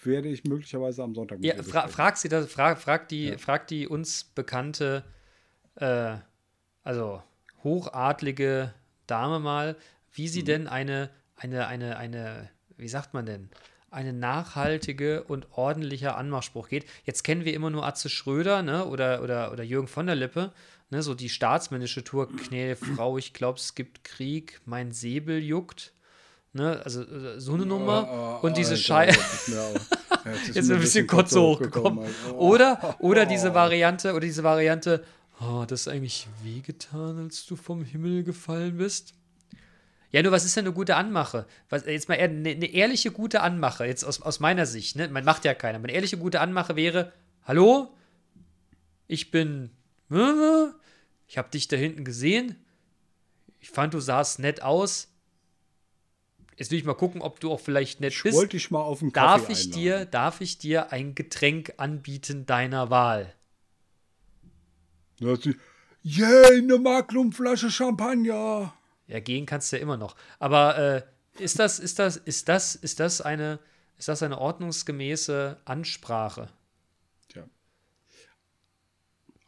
werde ich möglicherweise am Sonntag Ja, fra frag sie das, frag, frag, die, Ja. frag die uns bekannte, äh, also hochadlige Dame mal, wie Mhm. sie denn eine, eine, eine, eine, wie sagt man denn, eine nachhaltige und ordentlicher Anmachspruch geht. Jetzt kennen wir immer nur Atze Schröder ne, oder, oder, oder Jürgen von der Lippe, ne, so die staatsmännische Tour, Knähe Frau, ich glaube, es gibt Krieg, mein Säbel juckt. Ne, also äh, so eine Nummer. Oh, und diese Scheiße. ist ja, jetzt ist Jetzt mir ein bisschen Kotze hochgekommen. Alter. Oh. Oder, oder diese Variante, oder diese Variante, oh, das ist eigentlich wehgetan, als du vom Himmel gefallen bist. Ja, nur was ist denn eine gute Anmache? Was, jetzt mal eine, eine ehrliche gute Anmache, jetzt aus, aus meiner Sicht, ne? Man macht ja keiner. Eine ehrliche gute Anmache wäre: Hallo, ich bin. Ich habe dich da hinten gesehen. Ich fand, du sahst nett aus. Jetzt will ich mal gucken, ob du auch vielleicht nett Ich bist. wollte dich mal auf den Kaffee Darf ich einladen. dir, darf ich dir ein Getränk anbieten deiner Wahl? Yay, eine Magnumflasche Champagner. Ja, gehen kannst du ja immer noch. Aber äh, ist das, ist das, ist das, ist das eine, ist das eine ordnungsgemäße Ansprache? Tja.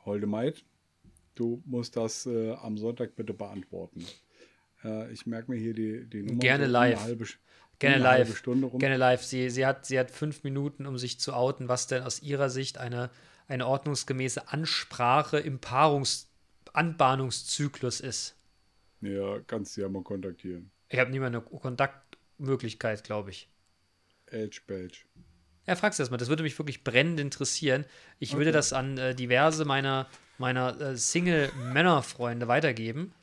Holde Maid, du musst das äh, am Sonntag bitte beantworten. Äh, ich merke mir hier die, die Nummer. Gerne so live. Halbe, Gerne live. halbe Stunde rum. Gerne live. Sie, sie, hat, sie hat fünf Minuten, um sich zu outen, was denn aus ihrer Sicht eine, eine ordnungsgemäße Ansprache im Paarungs Anbahnungszyklus ist. Ja, kannst du ja mal kontaktieren. Ich habe nie mal eine Kontaktmöglichkeit, glaube ich. Edge Badge. Ja, frag's erst mal. Das würde mich wirklich brennend interessieren. Ich würde Okay. das an äh, diverse meiner, meiner äh, Single-Männer-Freunde weitergeben.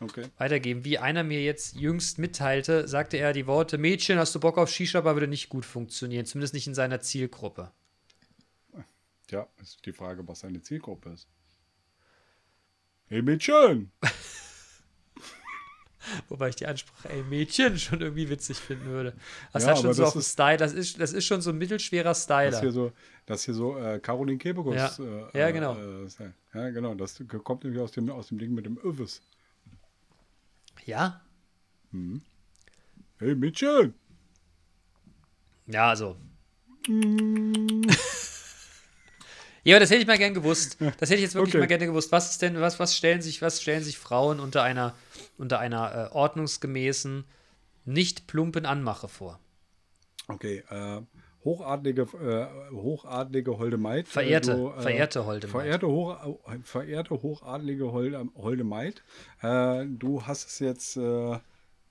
Okay. Weitergeben. Wie einer mir jetzt jüngst mitteilte, sagte er die Worte: Mädchen, hast du Bock auf Shisha-Bar? Würde nicht gut funktionieren. Zumindest nicht in seiner Zielgruppe. Tja, ist die Frage, was seine Zielgruppe ist. Hey Mädchen! Wobei ich die Ansprache, ey Mädchen, schon irgendwie witzig finden würde. Das Ja, hat schon so das auf ist- Style, das ist, das ist schon so ein mittelschwerer Das Styler. hier so, das hier so äh, Caroline Kebekus. Ja. Äh, Ja, genau. Äh, ja, genau. Das kommt nämlich aus dem, aus dem Ding mit dem Övis. Ja? Hey Mädchen! Ja, also. ja, aber das hätte ich mal gern gewusst. Das hätte ich jetzt wirklich Okay. mal gerne gewusst. Was ist denn, was, was stellen sich, was stellen sich Frauen unter einer, unter einer äh, ordnungsgemäßen, nicht plumpen Anmache vor? Okay, äh, hochadlige, äh, hochadlige Holde Maid. Verehrte, du, äh, verehrte Holde Maid. Verehrte, hoch, äh, verehrte hochadlige Holde, Holde Maid, äh, du hast es jetzt äh,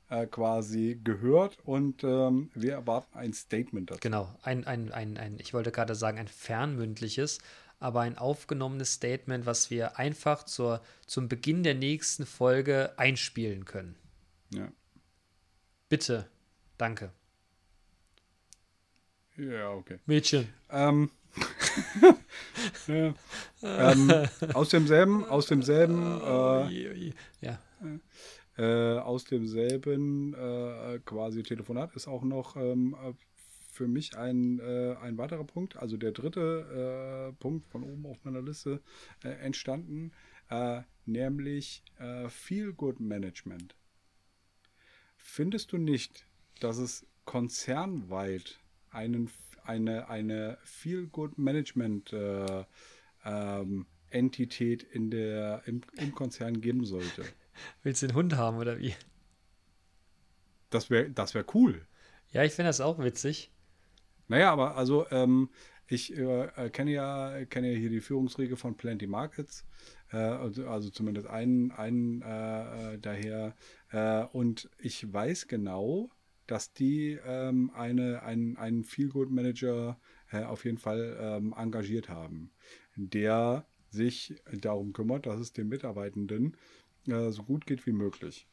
äh, quasi gehört und ähm, wir erwarten ein Statement dazu. Genau, ein, ein, ein, ein, ich wollte gerade sagen, ein fernmündliches, aber ein aufgenommenes Statement, was wir einfach zur, zum Beginn der nächsten Folge einspielen können. Ja. Bitte. Danke. ja, okay. Mädchen. Ähm, ja. ähm, aus demselben, aus demselben, äh, ja. äh, aus demselben äh, quasi Telefonat ist auch noch ähm, äh, für mich ein, äh, ein weiterer Punkt, also der dritte äh, Punkt von oben auf meiner Liste äh, entstanden, äh, nämlich äh, Feel Good Management. Findest du nicht, dass es konzernweit einen, eine, eine Feel Good Management äh, ähm, Entität in der, im, im Konzern geben sollte? Willst du den Hund haben oder wie? Das wäre das wär cool. Ja, ich finde das auch witzig. Naja, aber also ähm, ich äh, kenne ja, kenne ja hier die Führungsriege von Plenty Markets, äh, also, also, zumindest einen, einen äh, äh daher. Äh, und ich weiß genau, dass die ähm, eine, einen, einen Feel-Good-Manager äh, auf jeden Fall ähm, engagiert haben, der sich darum kümmert, dass es den Mitarbeitenden so gut geht wie möglich.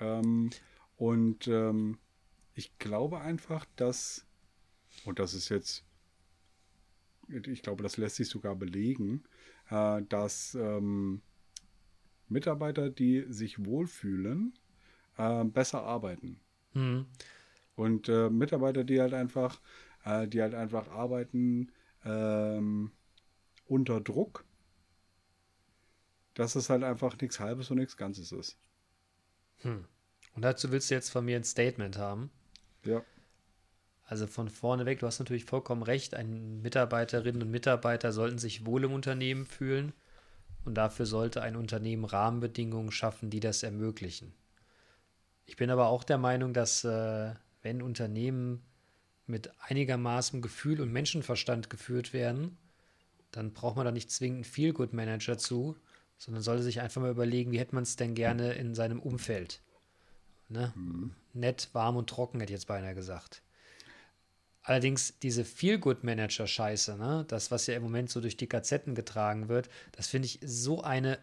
Ähm, und ähm, ich glaube einfach, dass, und das ist jetzt ich glaube, das lässt sich sogar belegen, äh, dass ähm, Mitarbeiter, die sich wohlfühlen, äh, besser arbeiten. Mhm. Und äh, Mitarbeiter, die halt einfach, äh, die halt einfach arbeiten ähm, unter Druck, dass es halt einfach nichts Halbes und nichts Ganzes ist. Hm. Und dazu willst du jetzt von mir ein Statement haben? Ja. Also von vorne weg, du hast natürlich vollkommen recht, ein Mitarbeiterinnen und Mitarbeiter sollten sich wohl im Unternehmen fühlen und dafür sollte ein Unternehmen Rahmenbedingungen schaffen, die das ermöglichen. Ich bin aber auch der Meinung, dass äh, wenn Unternehmen mit einigermaßen Gefühl und Menschenverstand geführt werden, dann braucht man da nicht zwingend einen Feel-Good-Manager zu, sondern sollte sich einfach mal überlegen, wie hätte man es denn gerne in seinem Umfeld. Ne? Mhm. Nett, warm und trocken, hätte jetzt beinahe gesagt. Allerdings diese Feel-Good-Manager-Scheiße, ne, das, was ja im Moment so durch die Gazetten getragen wird, das finde ich so eine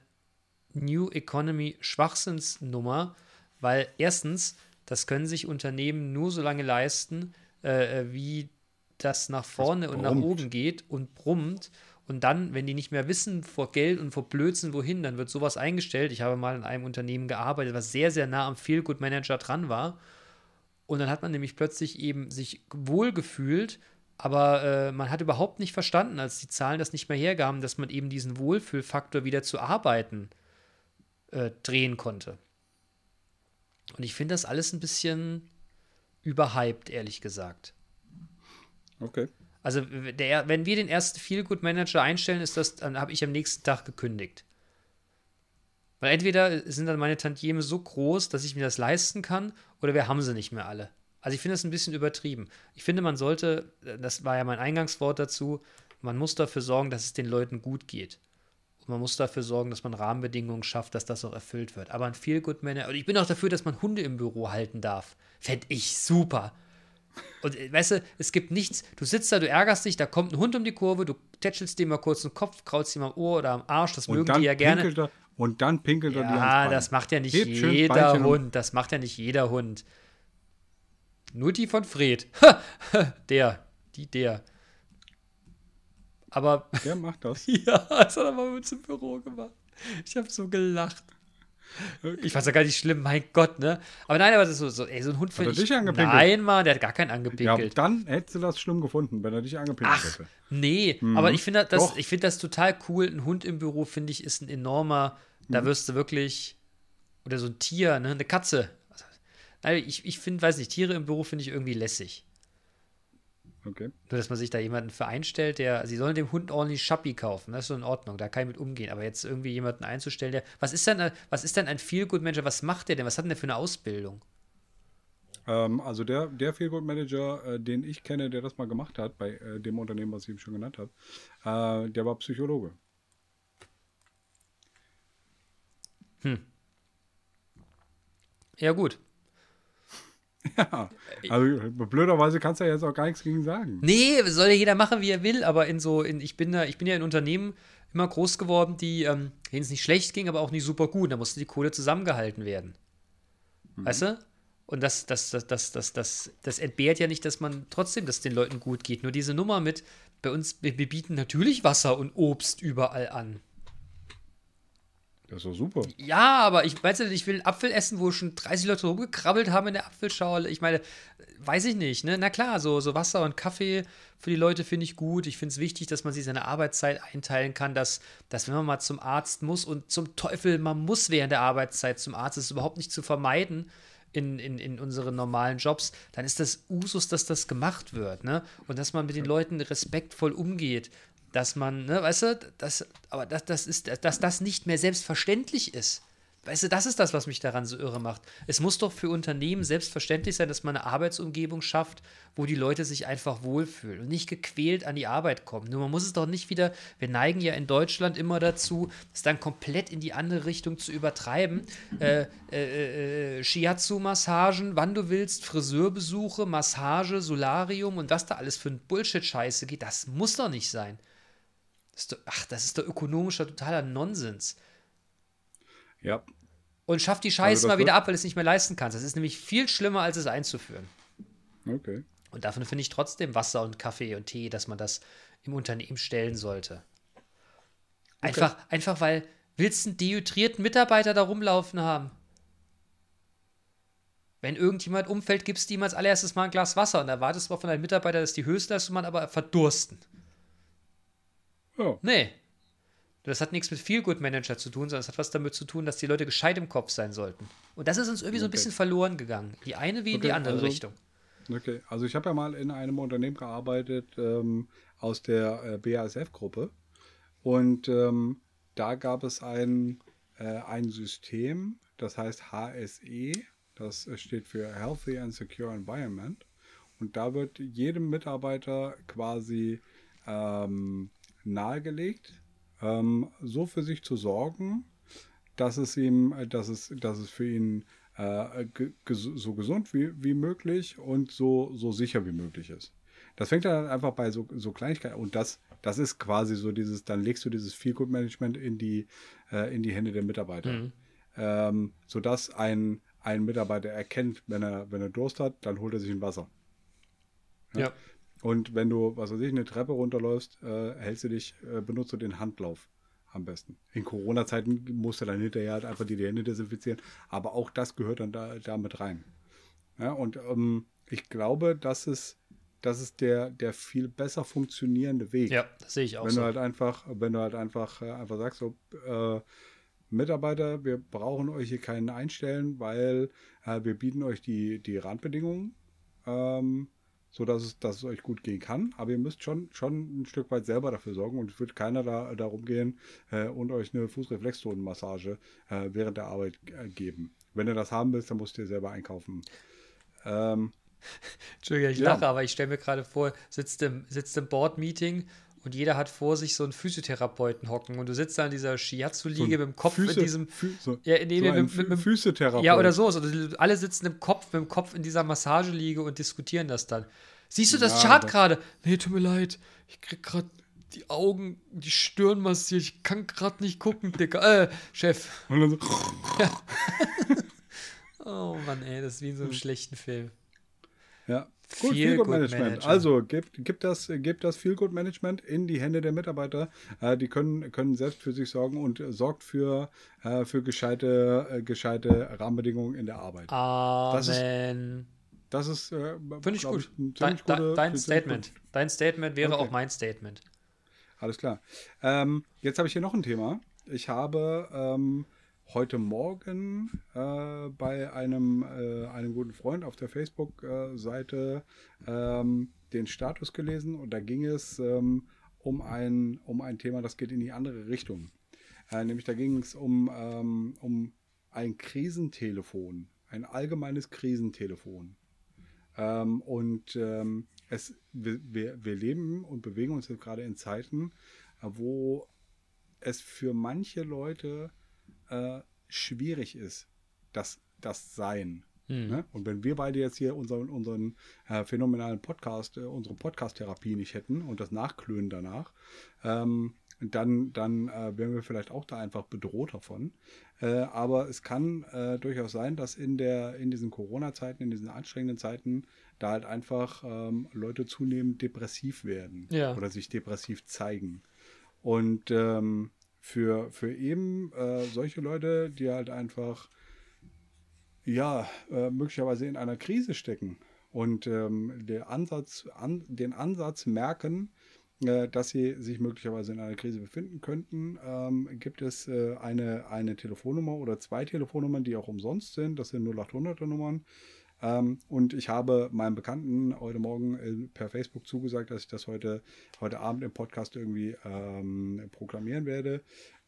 New Economy-Schwachsinnsnummer, weil erstens, das können sich Unternehmen nur so lange leisten, äh, äh wie das nach vorne das und nach oben geht und brummt. Und dann, wenn die nicht mehr wissen vor Geld und vor Blödsinn wohin, dann wird sowas eingestellt. Ich habe mal in einem Unternehmen gearbeitet, was sehr, sehr nah am Feel-Good-Manager dran war. Und dann hat man nämlich plötzlich eben sich wohl gefühlt, aber äh, man hat überhaupt nicht verstanden, als die Zahlen das nicht mehr hergaben, dass man eben diesen Wohlfühlfaktor wieder zu arbeiten äh, drehen konnte. Und ich finde das alles ein bisschen überhyped, ehrlich gesagt. Okay. Also, der, wenn wir den ersten Feel-Good-Manager einstellen, ist das, dann habe ich am nächsten Tag gekündigt. Weil entweder sind dann meine Tantieme so groß, dass ich mir das leisten kann, oder wir haben sie nicht mehr alle. Also ich finde das ein bisschen übertrieben. Ich finde, man sollte, das war ja mein Eingangswort dazu, man muss dafür sorgen, dass es den Leuten gut geht. Und man muss dafür sorgen, dass man Rahmenbedingungen schafft, dass das auch erfüllt wird. Aber ein Feel Good Manager, und ich bin auch dafür, dass man Hunde im Büro halten darf. Fände ich super. Und äh, weißt du, es gibt nichts, du sitzt da, du ärgerst dich, da kommt ein Hund um die Kurve, du tätschelst dem mal kurz den Kopf, kraulst ihm am Ohr oder am Arsch, das und mögen die ja gerne. Er, und dann pinkelt er ja, dir Ja, das macht ja nicht Hebt jeder Hund. Das macht ja nicht jeder Hund. Nur die von Fred. der, die, der. Aber. Der macht das. ja, das hat er mal mit uns im Büro gemacht. Ich habe so gelacht. Ich fand's ja gar nicht schlimm, mein Gott, ne? Aber nein, aber das ist so, so, ey, so ein Hund finde ich. Dich angepinkelt? Nein, Mann, der hat gar keinen angepinkelt. Ja, dann hättest du das schlimm gefunden, wenn er dich angepinkelt Ach, hätte. Nee, mhm. aber ich finde das, find das total cool. Ein Hund im Büro, finde ich, ist ein enormer. Da mhm. wirst du wirklich. Oder so ein Tier, ne? Eine Katze. Also, ich, ich finde, weiß nicht, Tiere im Büro finde ich irgendwie lässig. Okay. Nur, dass man sich da jemanden für einstellt, der, sie sollen dem Hund ordentlich Schappi kaufen, das ist so in Ordnung, da kann ich mit umgehen. Aber jetzt irgendwie jemanden einzustellen, der, was ist denn, was ist denn ein Feelgood-Manager, was macht der denn, was hat denn der für eine Ausbildung? Ähm, also der, der Feelgood-Manager, äh, den ich kenne, der das mal gemacht hat, bei äh, dem Unternehmen, was ich eben schon genannt habe, äh, der war Psychologe. Hm. Ja, gut. Ja, also blöderweise kannst du ja jetzt auch gar nichts gegen sagen. Nee, soll ja jeder machen, wie er will, aber in so, in, ich bin da, ich bin ja in Unternehmen immer groß geworden, die, ähm, denen es nicht schlecht ging, aber auch nicht super gut. Da musste die Kohle zusammengehalten werden. Mhm. Weißt du? Und das, das, das, das, das, das, das entbehrt ja nicht, dass man trotzdem, dass den Leuten gut geht. Nur diese Nummer mit, bei uns, wir, wir bieten natürlich Wasser und Obst überall an. Das ist doch super. Ja, aber ich weiß nicht, ich will einen Apfel essen, wo schon 30 Leute rumgekrabbelt haben in der Apfelschale. Ich meine, weiß ich nicht, ne? Na klar, so, so Wasser und Kaffee für die Leute finde ich gut. Ich finde es wichtig, dass man sich seine Arbeitszeit einteilen kann, dass, dass wenn man mal zum Arzt muss und zum Teufel, man muss während der Arbeitszeit zum Arzt, das ist überhaupt nicht zu vermeiden in, in, in unseren normalen Jobs, dann ist das Usus, dass das gemacht wird, ne? Und dass man mit den Leuten respektvoll umgeht dass man, ne, weißt du, das, aber dass das ist, dass das nicht mehr selbstverständlich ist. Weißt du, das ist das, was mich daran so irre macht. Es muss doch für Unternehmen selbstverständlich sein, dass man eine Arbeitsumgebung schafft, wo die Leute sich einfach wohlfühlen und nicht gequält an die Arbeit kommen. Nur man muss es doch nicht wieder, wir neigen ja in Deutschland immer dazu, es dann komplett in die andere Richtung zu übertreiben. Äh, äh, äh, Shiatsu-Massagen, wann du willst, Friseurbesuche, Massage, Solarium und was da alles für ein Bullshit-Scheiße geht, das muss doch nicht sein. Das ist doch, ach, das ist doch ökonomischer, totaler Nonsens. Ja. Und schaff die Scheiße also mal wieder ab, weil du es nicht mehr leisten kannst. Das ist nämlich viel schlimmer, als es einzuführen. Okay. Und davon finde ich trotzdem Wasser und Kaffee und Tee, dass man das im Unternehmen stellen sollte. Einfach, okay. einfach weil, willst du einen dehydrierten Mitarbeiter da rumlaufen haben? Wenn irgendjemand umfällt, gibst du ihm als allererstes mal ein Glas Wasser und erwartest mal von deinem Mitarbeiter, dass die Höchstleistung man aber verdursten. Ja. Nee, das hat nichts mit Feelgood Manager zu tun, sondern es hat was damit zu tun, dass die Leute gescheit im Kopf sein sollten. Und das ist uns irgendwie okay. so ein bisschen verloren gegangen. Die eine wie okay, in die andere also, Richtung. Okay, also ich habe ja mal in einem Unternehmen gearbeitet ähm, aus der äh, BASF-Gruppe. Und ähm, da gab es ein, äh, ein System, das heißt HSE. Das steht für Healthy and Secure Environment. Und da wird jedem Mitarbeiter quasi ähm, nahegelegt, ähm, so für sich zu sorgen, dass es ihm, dass es, dass es für ihn äh, so gesund wie, wie möglich und so, so sicher wie möglich ist. Das fängt dann einfach bei so, so Kleinigkeiten und das, das ist quasi so dieses, dann legst du dieses Feel-Good-Management in die, äh, in die Hände der Mitarbeiter. Mhm. Ähm, sodass ein, ein Mitarbeiter erkennt, wenn er, wenn er Durst hat, dann holt er sich ein Wasser. Ja. ja. Und wenn du, was weiß ich, eine Treppe runterläufst, äh, hältst du dich, äh, benutzt du den Handlauf am besten. In Corona-Zeiten musst du dann hinterher halt einfach die, Hände desinfizieren, aber auch das gehört dann da, da mit rein. Ja, und ähm, ich glaube, das ist, das ist der, der viel besser funktionierende Weg. Ja, das sehe ich auch wenn so. Du halt einfach, wenn du halt einfach, äh, einfach sagst, so, äh, Mitarbeiter, wir brauchen euch hier keinen einstellen, weil äh, wir bieten euch die, die Randbedingungen. Ähm, so dass es, dass es euch gut gehen kann. Aber ihr müsst schon, schon ein Stück weit selber dafür sorgen und es wird keiner da darum gehen äh, und euch eine Fußreflexzonenmassage äh, während der Arbeit äh, geben. Wenn ihr das haben willst, dann musst ihr selber einkaufen. Ähm, Entschuldigung, ich ja. lache, aber ich stelle mir gerade vor, sitzt im, sitzt im Board-Meeting und jeder hat vor sich so einen Physiotherapeuten hocken und du sitzt da in dieser Shiatsu-Liege so mit dem Kopf Füße, in diesem Fü so, ja, nee, so mit, mit, mit, Physiotherapeut. Ja, oder so. Also, alle sitzen im Kopf, mit dem Kopf in dieser Massageliege und diskutieren das dann. Siehst du das ja, Chart gerade? Nee, tut mir leid. Ich krieg gerade die Augen, die Stirn massiert. Ich kann gerade nicht gucken, Dicker. Äh, Chef. Und dann so. ja. oh Mann, ey, das ist wie in so einem schlechten Film. Ja. Gut, Feel Good Management. Manager. Also gibt, gibt das, gibt das Feel Good Management in die Hände der Mitarbeiter. Äh, die können, können selbst für sich sorgen und äh, sorgt für, äh, für gescheite, äh, gescheite Rahmenbedingungen in der Arbeit. Amen. Das ist, das ist äh, finde ich gut. Ich, dein, gute, dein Statement. Gut. Dein Statement wäre okay. auch mein Statement. Alles klar. Ähm, jetzt habe ich hier noch ein Thema. Ich habe ähm, heute Morgen äh, bei einem, äh, einem guten Freund auf der Facebook-Seite ähm, den Status gelesen und da ging es ähm, um, ein, um ein Thema, das geht in die andere Richtung. Äh, nämlich da ging es um, ähm, um ein Krisentelefon, ein allgemeines Krisentelefon. Ähm, und ähm, es, wir, wir, leben und bewegen uns jetzt gerade in Zeiten, wo es für manche Leute äh, schwierig ist, das, das Sein. Hm. Ne? Und wenn wir beide jetzt hier unseren, unseren äh, phänomenalen Podcast, äh, unsere Podcast-Therapie nicht hätten und das Nachklönen danach, ähm, dann, dann äh, wären wir vielleicht auch da einfach bedroht davon. Äh, aber es kann äh, durchaus sein, dass in, der, in diesen Corona-Zeiten, in diesen anstrengenden Zeiten, da halt einfach ähm, Leute zunehmend depressiv werden ja. oder sich depressiv zeigen. Und ähm, für, für eben äh, solche Leute, die halt einfach ja, äh, möglicherweise in einer Krise stecken und ähm, der Ansatz, an, den Ansatz merken, äh, dass sie sich möglicherweise in einer Krise befinden könnten, ähm, gibt es äh, eine, eine Telefonnummer oder zwei Telefonnummern, die auch umsonst sind. Das sind 0800er Nummern. Ähm, und ich habe meinem Bekannten heute Morgen äh, per Facebook zugesagt, dass ich das heute, heute Abend im Podcast irgendwie ähm, proklamieren werde.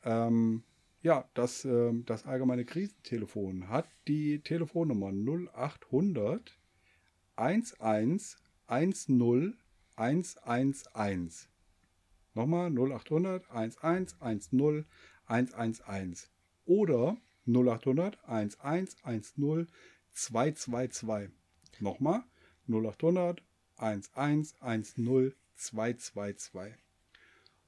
Ähm, ja, das, ähm, das allgemeine Krisentelefon hat die Telefonnummer 0800 11 10 111. Nochmal 0800 11 10 111. Oder 0800 11 10 222. Nochmal 0800 11 10 222.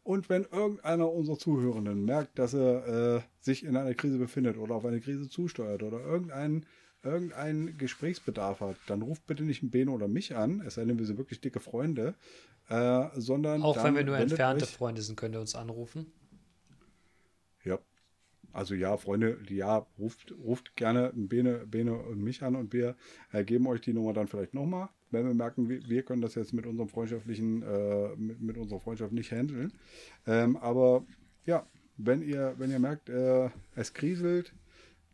Und wenn irgendeiner unserer Zuhörenden merkt, dass er äh, sich in einer Krise befindet oder auf eine Krise zusteuert oder irgendeinen irgendein Gesprächsbedarf hat, dann ruft bitte nicht einen Beno oder mich an, es sei denn, wir sind wirklich dicke Freunde, äh, sondern. Auch wenn wir nur entfernte Freunde sind, könnt ihr uns anrufen. Ja. Also ja, Freunde, ja, ruft, ruft gerne Bene, Bene und mich an und wir äh, geben euch die Nummer dann vielleicht nochmal, wenn wir merken, wir, wir, können das jetzt mit unserem freundschaftlichen, äh, mit, mit, unserer Freundschaft nicht handeln. Ähm, aber ja, wenn ihr, wenn ihr merkt, äh, es kriselt,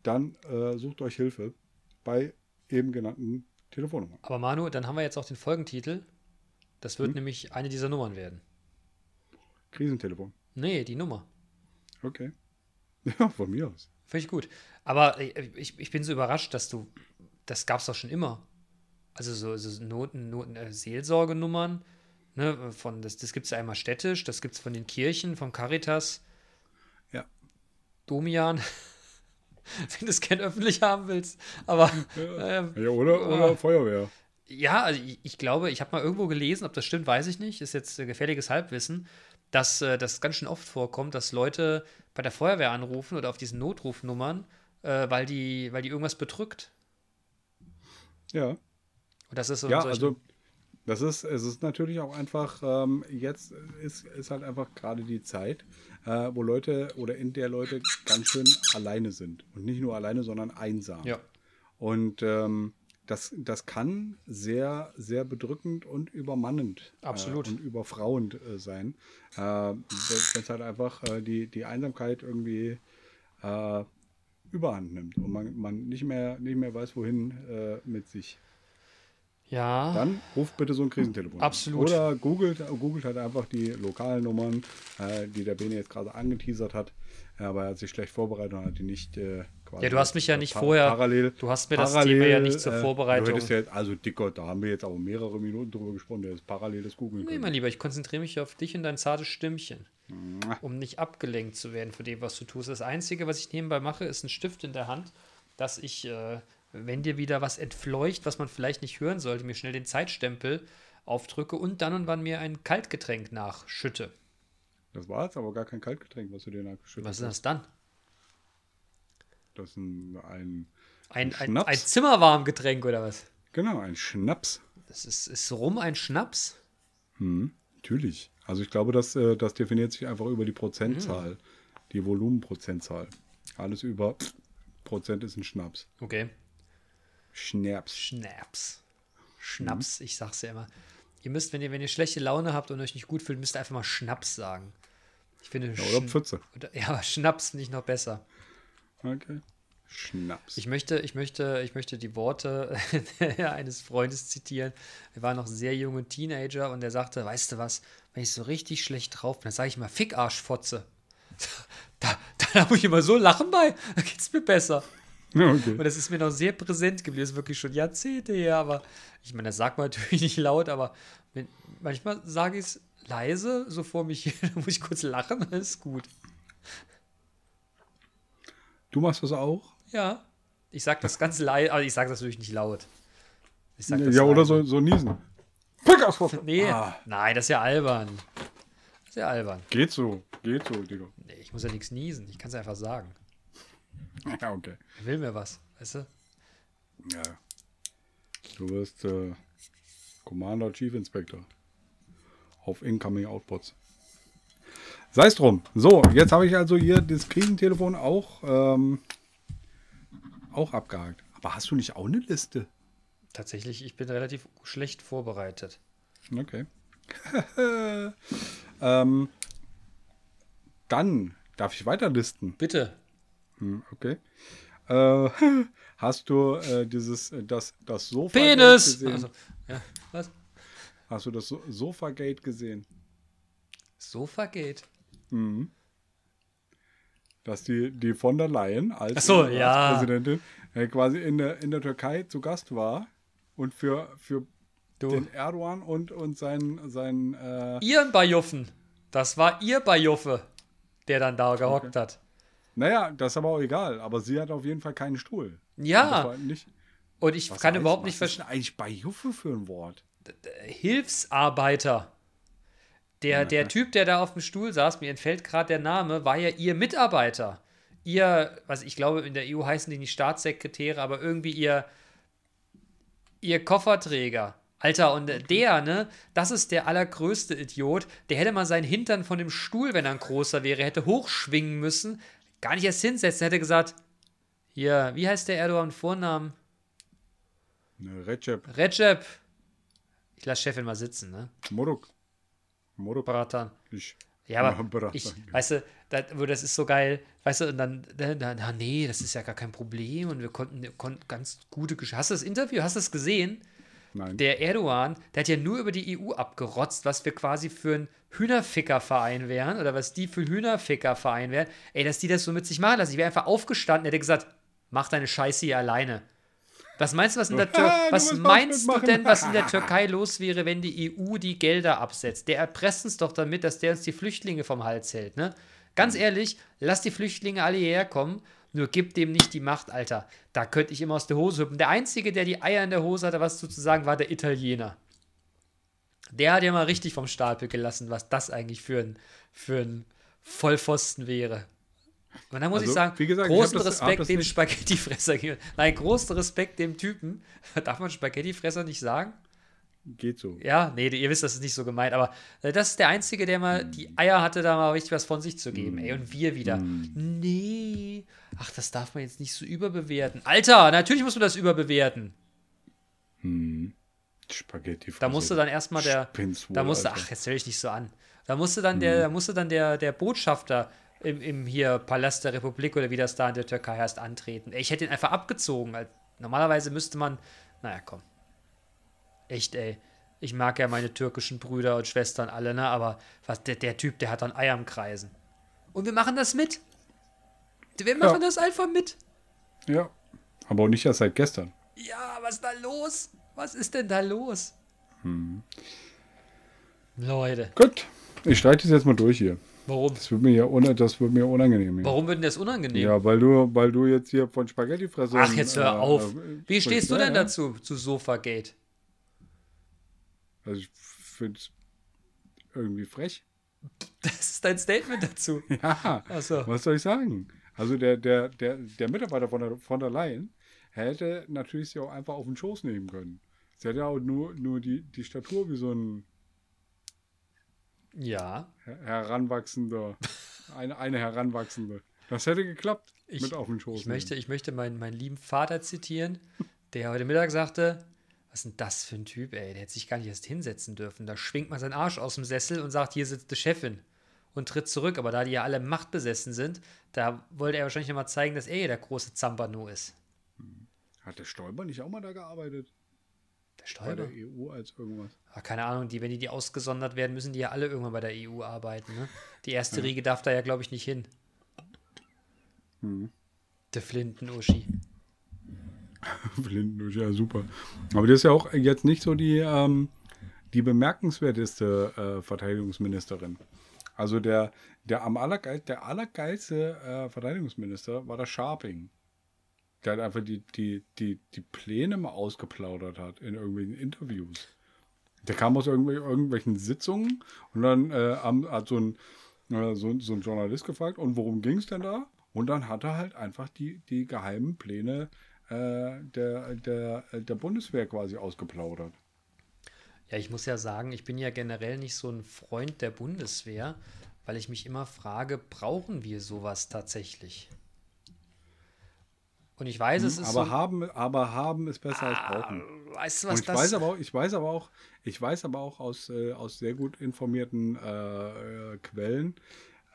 dann äh, sucht euch Hilfe bei eben genannten Telefonnummern. Aber Manu, dann haben wir jetzt auch den Folgentitel. Das wird hm? nämlich eine dieser Nummern werden. Krisentelefon. Nee, die Nummer. Okay. Ja, von mir aus. Finde ich gut. Aber äh, ich, ich bin so überrascht, dass du, das gab es doch schon immer. Also so, so Noten, Noten, äh, Seelsorgenummern, ne, von, das, das gibt es ja einmal städtisch, das gibt es von den Kirchen, vom Caritas. Ja. Domian. Wenn du es kein öffentlich haben willst. Aber. Ja, ähm, ja oder, oder äh, Feuerwehr. Ja, also ich, ich glaube, ich habe mal irgendwo gelesen, ob das stimmt, weiß ich nicht. Ist jetzt äh, gefährliches Halbwissen, dass äh, das ganz schön oft vorkommt, dass Leute bei der Feuerwehr anrufen oder auf diesen Notrufnummern, äh, weil, die, weil die irgendwas bedrückt. Ja. Und das ist so ja, also das ist, es ist natürlich auch einfach, ähm, jetzt ist, ist halt einfach gerade die Zeit, äh, wo Leute oder in der Leute ganz schön alleine sind. Und nicht nur alleine, sondern einsam. Ja. Und ähm, das, das kann sehr, sehr bedrückend und übermannend Absolut. Äh, und überfrauend äh, sein. Äh, Wenn es halt einfach äh, die, die Einsamkeit irgendwie äh, überhand nimmt und man, man nicht, mehr, nicht mehr weiß, wohin äh, mit sich. Ja. Dann ruft bitte so ein Krisentelefon. Absolut. Oder googelt, googelt halt einfach die lokalen Nummern, die der Bene jetzt gerade angeteasert hat. Aber er hat sich schlecht vorbereitet und hat die nicht quasi. Ja, du hast mich ja nicht vorher. Parallel. Du hast mir das parallel, Thema ja nicht zur Vorbereitung. Äh, ja, also dicker, da haben wir jetzt auch mehrere Minuten drüber gesprochen, der ist paralleles Googeln. Nee, mein Lieber, ich konzentriere mich auf dich und dein zartes Stimmchen. Um nicht abgelenkt zu werden von dem, was du tust. Das Einzige, was ich nebenbei mache, ist ein Stift in der Hand, dass ich, äh, wenn dir wieder was entfleucht, was man vielleicht nicht hören sollte, mir schnell den Zeitstempel aufdrücke und dann und wann mir ein Kaltgetränk nachschütte. Das war jetzt aber gar kein Kaltgetränk, was du dir nachgeschüttet hast. Was ist das dann? Das ist ein, ein, ein, ein, ein Zimmerwarmgetränk oder was? Genau, ein Schnaps. Das ist, ist Rum ein Schnaps? Hm, natürlich. Also ich glaube, das, äh, das definiert sich einfach über die Prozentzahl, hm. die Volumenprozentzahl. Alles über Prozent ist ein Schnaps. Okay. Schnaps. Schnaps. Schnaps, hm. ich sag's ja immer. Ihr müsst, wenn ihr, wenn ihr schlechte Laune habt und euch nicht gut fühlt, müsst ihr einfach mal Schnaps sagen. Ich finde ja, oder Pfütze. Oder, ja, aber Schnaps nicht noch besser. Okay. Schnaps. Ich möchte, ich möchte, ich möchte die Worte eines Freundes zitieren. Er war noch sehr junge Teenager und er sagte, weißt du was, wenn ich so richtig schlecht drauf bin, dann sage ich mal Fickarschfotze. Da, da habe ich immer so Lachen bei, da geht es mir besser. Okay. Und das ist mir noch sehr präsent geblieben. Das ist wirklich schon Jahrzehnte her, aber ich meine, das sagt man natürlich nicht laut, aber wenn, manchmal sage ich es leise, so vor mich hin, da muss ich kurz lachen, dann ist gut. Du machst das auch? Ja. Ich sag das ganz leise, aber ich sage das natürlich nicht laut. ja, oder so, so niesen. Nee, ah. nein, das ist ja albern. Das ist ja albern. Geht so, geht so, Digga. Nee, ich muss ja nichts niesen. Ich kann es einfach sagen. Ja, okay. Ich will mir was, weißt du? Ja. Du wirst äh, Commander Chief Inspector auf Incoming Outputs. Sei es drum. So, jetzt habe ich also hier das Krisentelefon auch, ähm, auch abgehakt. Aber hast du nicht auch eine Liste? Tatsächlich, ich bin relativ schlecht vorbereitet. Okay. ähm, dann darf ich weiterlisten. Bitte. Hm, okay. Äh, hast du äh, dieses, äh, das, das Sofa Penis! gesehen? Also, ja, was? Hast du das so Sofa-Gate gesehen? Sofa-Gate? Mhm. dass die, die von der Leyen als, so, ja. Präsidentin äh, quasi in der, in der Türkei zu Gast war und für, für Du. den Erdogan und, und seinen, seinen äh, Ihren Bajuffen. Das war ihr Bajuffe, der dann da gehockt hat. naja, das ist aber auch egal, aber sie hat auf jeden Fall keinen Stuhl. Ja, war nicht, und ich kann heißt- überhaupt nicht was ist verstehen. eigentlich bei Juffe für ein Wort? Hilfsarbeiter. Der, der Typ, der da auf dem Stuhl saß, mir entfällt gerade der Name, war ja ihr Mitarbeiter. Ihr, was ich glaube, in der EU heißen die nicht Staatssekretäre, aber irgendwie ihr, ihr Kofferträger. Alter, und der, ne, das ist der allergrößte Idiot. Der hätte mal seinen Hintern von dem Stuhl, wenn er ein großer wäre, hätte hochschwingen müssen, gar nicht erst hinsetzen, hätte gesagt, hier, wie heißt der Erdogan Vornamen? Ne, Recep, Recep. Ich lasse Chefin mal sitzen, ne? Moruk. Moruk. Bratan. Ich. Ja, aber ich, weißt du, das, das ist so geil, weißt du, und dann, dann, dann, na, nee, das ist ja gar kein Problem und wir konnten, konnten ganz gute Geschichten. Hast du das Interview, hast du es gesehen? Nein. Der Erdogan, der hat ja nur über die EU abgerotzt, was wir quasi für ein Hühnerfickerverein wären oder was die für ein Hühnerfickerverein wären. Ey, dass die das so mit sich machen lassen. Ich wäre einfach aufgestanden, hätte gesagt, mach deine Scheiße hier alleine. Was meinst du, was in der Tür Du was meinst du denn, was in der Türkei los wäre, wenn die EU die Gelder absetzt? Der erpresst uns doch damit, dass der uns die Flüchtlinge vom Hals hält, ne? Ganz ehrlich, lass die Flüchtlinge alle hierher kommen, nur gib dem nicht die Macht, Alter. Da könnte ich immer aus der Hose hüpfen. Der Einzige, der die Eier in der Hose hatte, was zu sagen, war der Italiener. Der hat ja mal richtig vom Stapel gelassen, was das eigentlich für ein, für ein Vollpfosten wäre. Und dann muss Also, ich sagen, gesagt, ich großen hab Respekt das dem Spaghettifresser. Nein, großen Respekt dem Typen. Darf man Spaghettifresser nicht sagen? Geht so. Ja, nee, ihr wisst, das ist nicht so gemeint, aber äh, das ist der Einzige, der mal die Eier hatte, da mal richtig was von sich zu geben. Ey, und wir wieder. Nee. Ach, das darf man jetzt nicht so überbewerten. Alter, natürlich muss man das überbewerten. Spaghetti. Da musste dann erstmal der. Spinnst wohl, Da musste, Alter. ach, jetzt höre ich nicht so an. Da musste dann der, da musste dann der, der Botschafter im, im hier Palast der Republik oder wie das da in der Türkei heißt, antreten. Ich hätte ihn einfach abgezogen. Normalerweise müsste man. Naja, komm. Echt, ey. Ich mag ja meine türkischen Brüder und Schwestern alle, ne? Aber was, der, der Typ, der hat dann Eier am Kreisen. Und wir machen das mit. Wir machen das einfach mit. Ja. Aber auch nicht erst seit gestern. Ja, was ist da los? Was ist denn da los? Leute, Gut. Ich streite das jetzt mal durch hier. Warum? Das wird mir ja una das wird mir unangenehm. Hier. Warum wird denn das unangenehm? Ja, weil du, weil du jetzt hier von Spaghettifressern. Ach, jetzt hör äh, auf. äh, Wie stehst du Ja, denn ja. dazu, zu Sofagate? Also ich finde es irgendwie frech. Das ist dein Statement dazu. Ja, Achso. was soll ich sagen? Also der, der, der, der Mitarbeiter von der, von der Leyen hätte natürlich sie auch einfach auf den Schoß nehmen können. Sie hat ja auch nur, nur die, die Statur wie so ein Ja. her- heranwachsender, eine, eine heranwachsende. Das hätte geklappt Ich, mit auf den Schoß ich möchte, ich möchte meinen, meinen lieben Vater zitieren, der heute Mittag sagte, was ist denn das für ein Typ, ey? Der hätte sich gar nicht erst hinsetzen dürfen. Da schwingt man seinen Arsch aus dem Sessel und sagt, hier sitzt die Chefin und tritt zurück. Aber da die ja alle machtbesessen sind, da wollte er wahrscheinlich nochmal zeigen, dass er ja der große Zampano ist. Hat der Stoiber nicht auch mal da gearbeitet? Der Bei Steuer. der EU als irgendwas? Ah, keine Ahnung, die, wenn die, die ausgesondert werden, müssen die ja alle irgendwann bei der EU arbeiten. Ne? Die erste Riege darf da ja, glaube ich, nicht hin. Der Flinten-Uschi. Blindendusch, ja, super. Aber das ist ja auch jetzt nicht so die, ähm, die bemerkenswerteste äh, Verteidigungsministerin. Also der, der am allergeil, der allergeilste äh, Verteidigungsminister war der Sharping. Der hat einfach die, die, die, die Pläne mal ausgeplaudert hat in irgendwelchen Interviews. Der kam aus irgendwel irgendwelchen Sitzungen und dann äh, hat so ein, äh, so, so ein Journalist gefragt, und worum ging es denn da? Und dann hat er halt einfach die, die geheimen Pläne äh, der, der, der Bundeswehr quasi ausgeplaudert. Ja, ich muss ja sagen, ich bin ja generell nicht so ein Freund der Bundeswehr, weil ich mich immer frage, brauchen wir sowas tatsächlich? Und ich weiß, es ist aber so, haben, aber haben ist besser als brauchen. weißt du, Und was ich das weiß aber auch, ich weiß aber auch, ich weiß aber auch aus, äh, aus sehr gut informierten äh, äh, Quellen,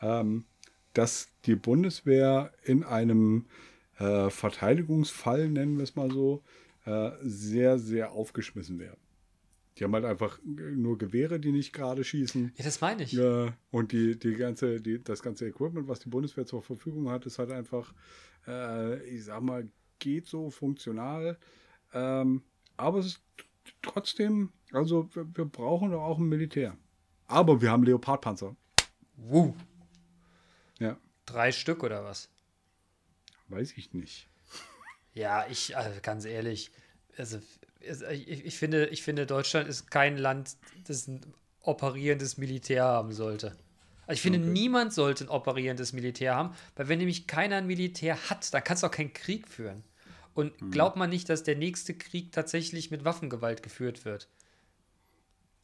ähm, dass die Bundeswehr in einem äh, Verteidigungsfall, nennen wir es mal so, äh, sehr, sehr aufgeschmissen wäre. Die haben halt einfach nur Gewehre, die nicht gerade schießen. Ja, das meine ich. Ja, und die, die ganze, die, das ganze Equipment, was die Bundeswehr zur Verfügung hat, ist halt einfach, äh, ich sag mal, geht so funktional. Ähm, aber es ist trotzdem, also wir, wir brauchen doch auch ein Militär. Aber wir haben Leopardpanzer. Wuh. Ja, Drei Stück oder was? weiß ich nicht. Ja, ich, also ganz ehrlich, also ich, ich, finde, ich finde, Deutschland ist kein Land, das ein operierendes Militär haben sollte. Also ich finde, Okay. niemand sollte ein operierendes Militär haben, weil wenn nämlich keiner ein Militär hat, dann kannst du auch keinen Krieg führen. Und glaubt man nicht, dass der nächste Krieg tatsächlich mit Waffengewalt geführt wird.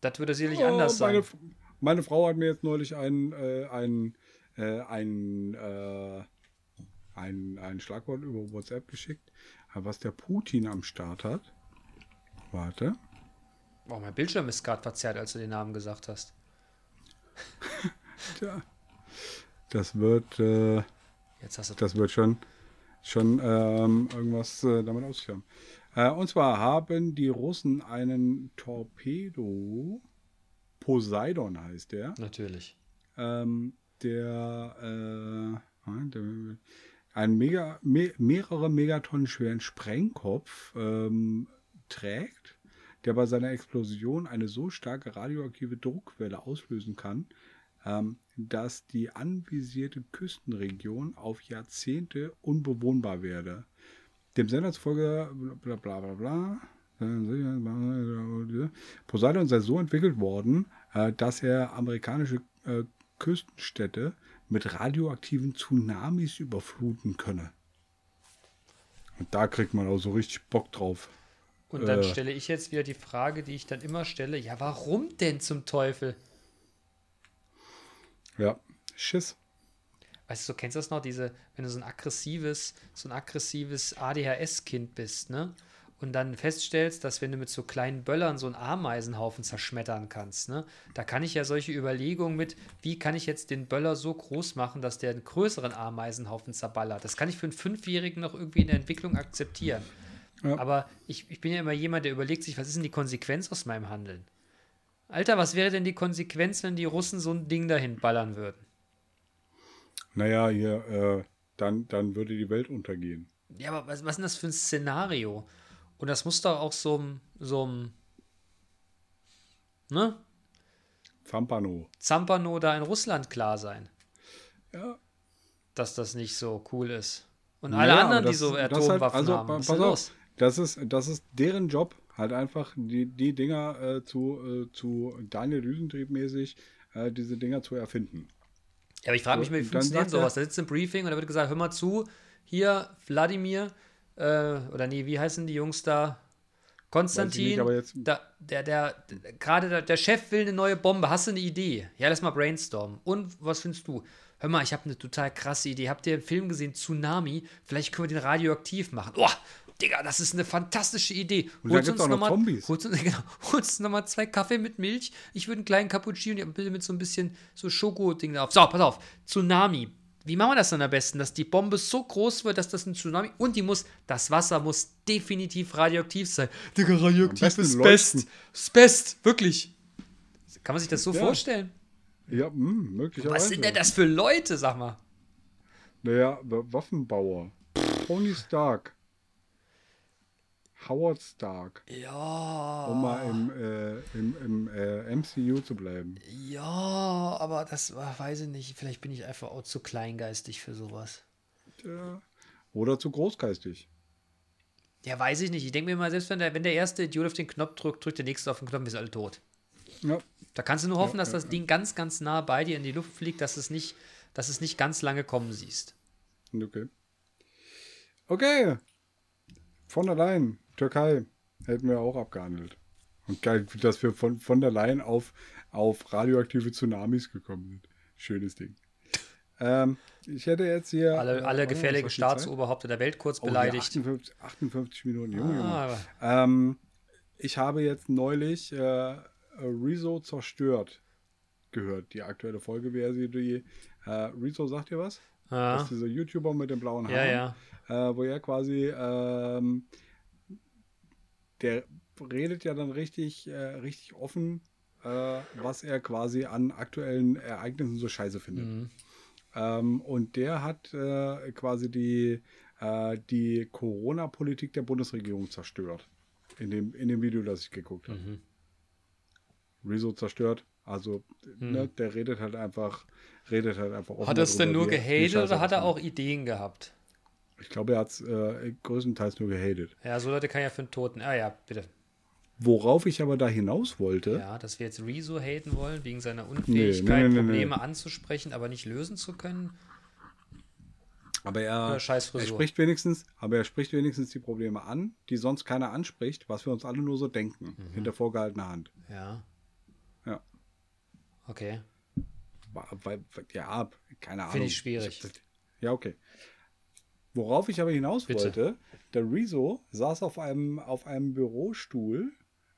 Das würde sicherlich anders Oh, meine, sein. meine Frau hat mir jetzt neulich ein, äh, ein, äh, ein, äh, ein, ein Schlagwort über WhatsApp geschickt, was der Putin am Start hat. Warte. Oh, mein Bildschirm ist gerade verzerrt, als du den Namen gesagt hast. Tja. Das wird, äh, Jetzt hast du. das wird schon, schon ähm, irgendwas äh, damit ausführen. Äh, und zwar haben die Russen einen Torpedo, Poseidon heißt der, Natürlich. ähm, der, äh, der einen mega, me, mehrere Megatonnen schweren Sprengkopf ähm, trägt, der bei seiner Explosion eine so starke radioaktive Druckwelle auslösen kann, ähm, dass die anvisierte Küstenregion auf Jahrzehnte unbewohnbar werde. Dem Sender zufolge bla bla bla bla. Poseidon sei so entwickelt worden, äh, dass er amerikanische äh, Küstenstädte mit radioaktiven Tsunamis überfluten könne. Und da kriegt man auch so richtig Bock drauf. Und dann Äh. stelle ich jetzt wieder die Frage, die ich dann immer stelle: Ja, warum denn zum Teufel? Ja, Schiss. Weißt du, du kennst das noch, diese, wenn du so ein aggressives, so ein aggressives ADHS-Kind bist, ne? Und dann feststellst, dass wenn du mit so kleinen Böllern so einen Ameisenhaufen zerschmettern kannst, ne? Da kann ich ja solche Überlegungen mit, wie kann ich jetzt den Böller so groß machen, dass der einen größeren Ameisenhaufen zerballert. Das kann ich für einen Fünfjährigen noch irgendwie in der Entwicklung akzeptieren. Ja. Aber ich, ich bin ja immer jemand, der überlegt sich, was ist denn die Konsequenz aus meinem Handeln? Alter, was wäre denn die Konsequenz, wenn die Russen so ein Ding dahin ballern würden? Naja, hier, äh, dann, dann würde die Welt untergehen. Ja, aber was, was ist denn das für ein Szenario? Und das muss doch auch so ein, so ein, ne? Zampano. Zampano da in Russland klar sein, Ja. dass das nicht so cool ist. Und alle Naja, anderen, aber die so das- das Atomwaffen halt- also, haben, was pass auf, los? Das ist, das ist deren Job, halt einfach die, die Dinger äh, zu, äh, zu Daniel Düsentrieb mäßig, äh, diese Dinger zu erfinden. Ja, aber ich frage mich, wie funktioniert er- sowas? Da sitzt im Briefing und da wird gesagt, hör mal zu, hier, Wladimir, äh, oder nee, wie heißen die Jungs da? Konstantin, nicht, aber jetzt- da, der, der, der gerade der, der Chef will eine neue Bombe, hast du eine Idee? Ja, lass mal brainstormen. Und was findest du? Hör mal, ich habe eine total krasse Idee. Habt ihr einen Film gesehen, Tsunami? Vielleicht können wir den radioaktiv machen. Oh, Digga, das ist eine fantastische Idee. Und da Holst gibt's uns auch noch Zombies. Holst uns, genau, holst nochmal zwei Kaffee mit Milch. Ich würde einen kleinen Cappuccino bitte mit so ein bisschen so Schoko-Ding drauf. So, pass auf. Tsunami. Wie machen wir das dann am besten? Dass die Bombe so groß wird, dass das ein Tsunami und die muss, das Wasser muss definitiv radioaktiv sein. Digga, radioaktiv ist best. Ist best, wirklich. Kann man sich das so Ja. vorstellen? Ja, mh, möglicherweise. Was sind denn das für Leute, sag mal? Naja, Wa- Waffenbauer. Tony Stark. Howard Stark. Ja. Um mal im, äh, im, im äh, MCU zu bleiben. Ja, aber das weiß ich nicht. Vielleicht bin ich einfach auch zu kleingeistig für sowas. Tja. Oder zu großgeistig. Ja, weiß ich nicht. Ich denke mir mal, selbst wenn der, wenn der erste Idiot auf den Knopf drückt, drückt der nächste auf den Knopf, sind alle tot. Ja. Da kannst du nur hoffen, Ja, dass ja, das Ding ganz, ganz nah bei dir in die Luft fliegt, dass es nicht, dass es nicht ganz lange kommen siehst. Okay. Okay. Von Leyen, Türkei, hätten wir auch abgehandelt. Und geil, dass wir von, von der Leyen auf, auf radioaktive Tsunamis gekommen sind. Schönes Ding. Ähm, ich hätte jetzt hier. Alle, äh, alle mal, gefährlichen? Staatsoberhäupter der Welt kurz Oh, beleidigt. 58, 58 Minuten, Junge, Junge. Ah, Ähm, ich habe jetzt neulich äh, Rezo zerstört gehört. Die aktuelle Folge wäre sie die. Äh, Rezo sagt ihr was? Das ah, ist dieser YouTuber mit dem blauen Haar. ja, ja. Äh, wo er quasi ähm, der redet ja dann richtig, äh, richtig offen, äh, was er quasi an aktuellen Ereignissen so scheiße findet. Mhm. Ähm, und der hat äh, quasi die, äh, die Corona-Politik der Bundesregierung zerstört. In dem, in dem Video, das ich geguckt habe. Mhm. Rezo zerstört. Also, mhm. ne, der redet halt einfach, redet halt einfach Hat er es denn nur gehatet oder hat er auch Ideen gehabt? Ich glaube, er hat es äh, größtenteils nur gehatet. Ja, so Leute kann ja für einen Toten. Ah ja, bitte. Worauf ich aber da hinaus wollte. Ja, dass wir jetzt Rezo haten wollen, wegen seiner Unfähigkeit, nee, nee, nee, Probleme anzusprechen, aber nicht lösen zu können. Aber er, er spricht wenigstens, aber er spricht wenigstens die Probleme an, die sonst keiner anspricht, was wir uns alle nur so denken, mhm. hinter vorgehaltener Hand. Ja. Ja. Okay. Weil, ja, keine Ahnung. Finde ich schwierig. Ja, okay. Worauf ich aber hinaus Bitte. wollte, der Rezo saß auf einem, auf einem Bürostuhl,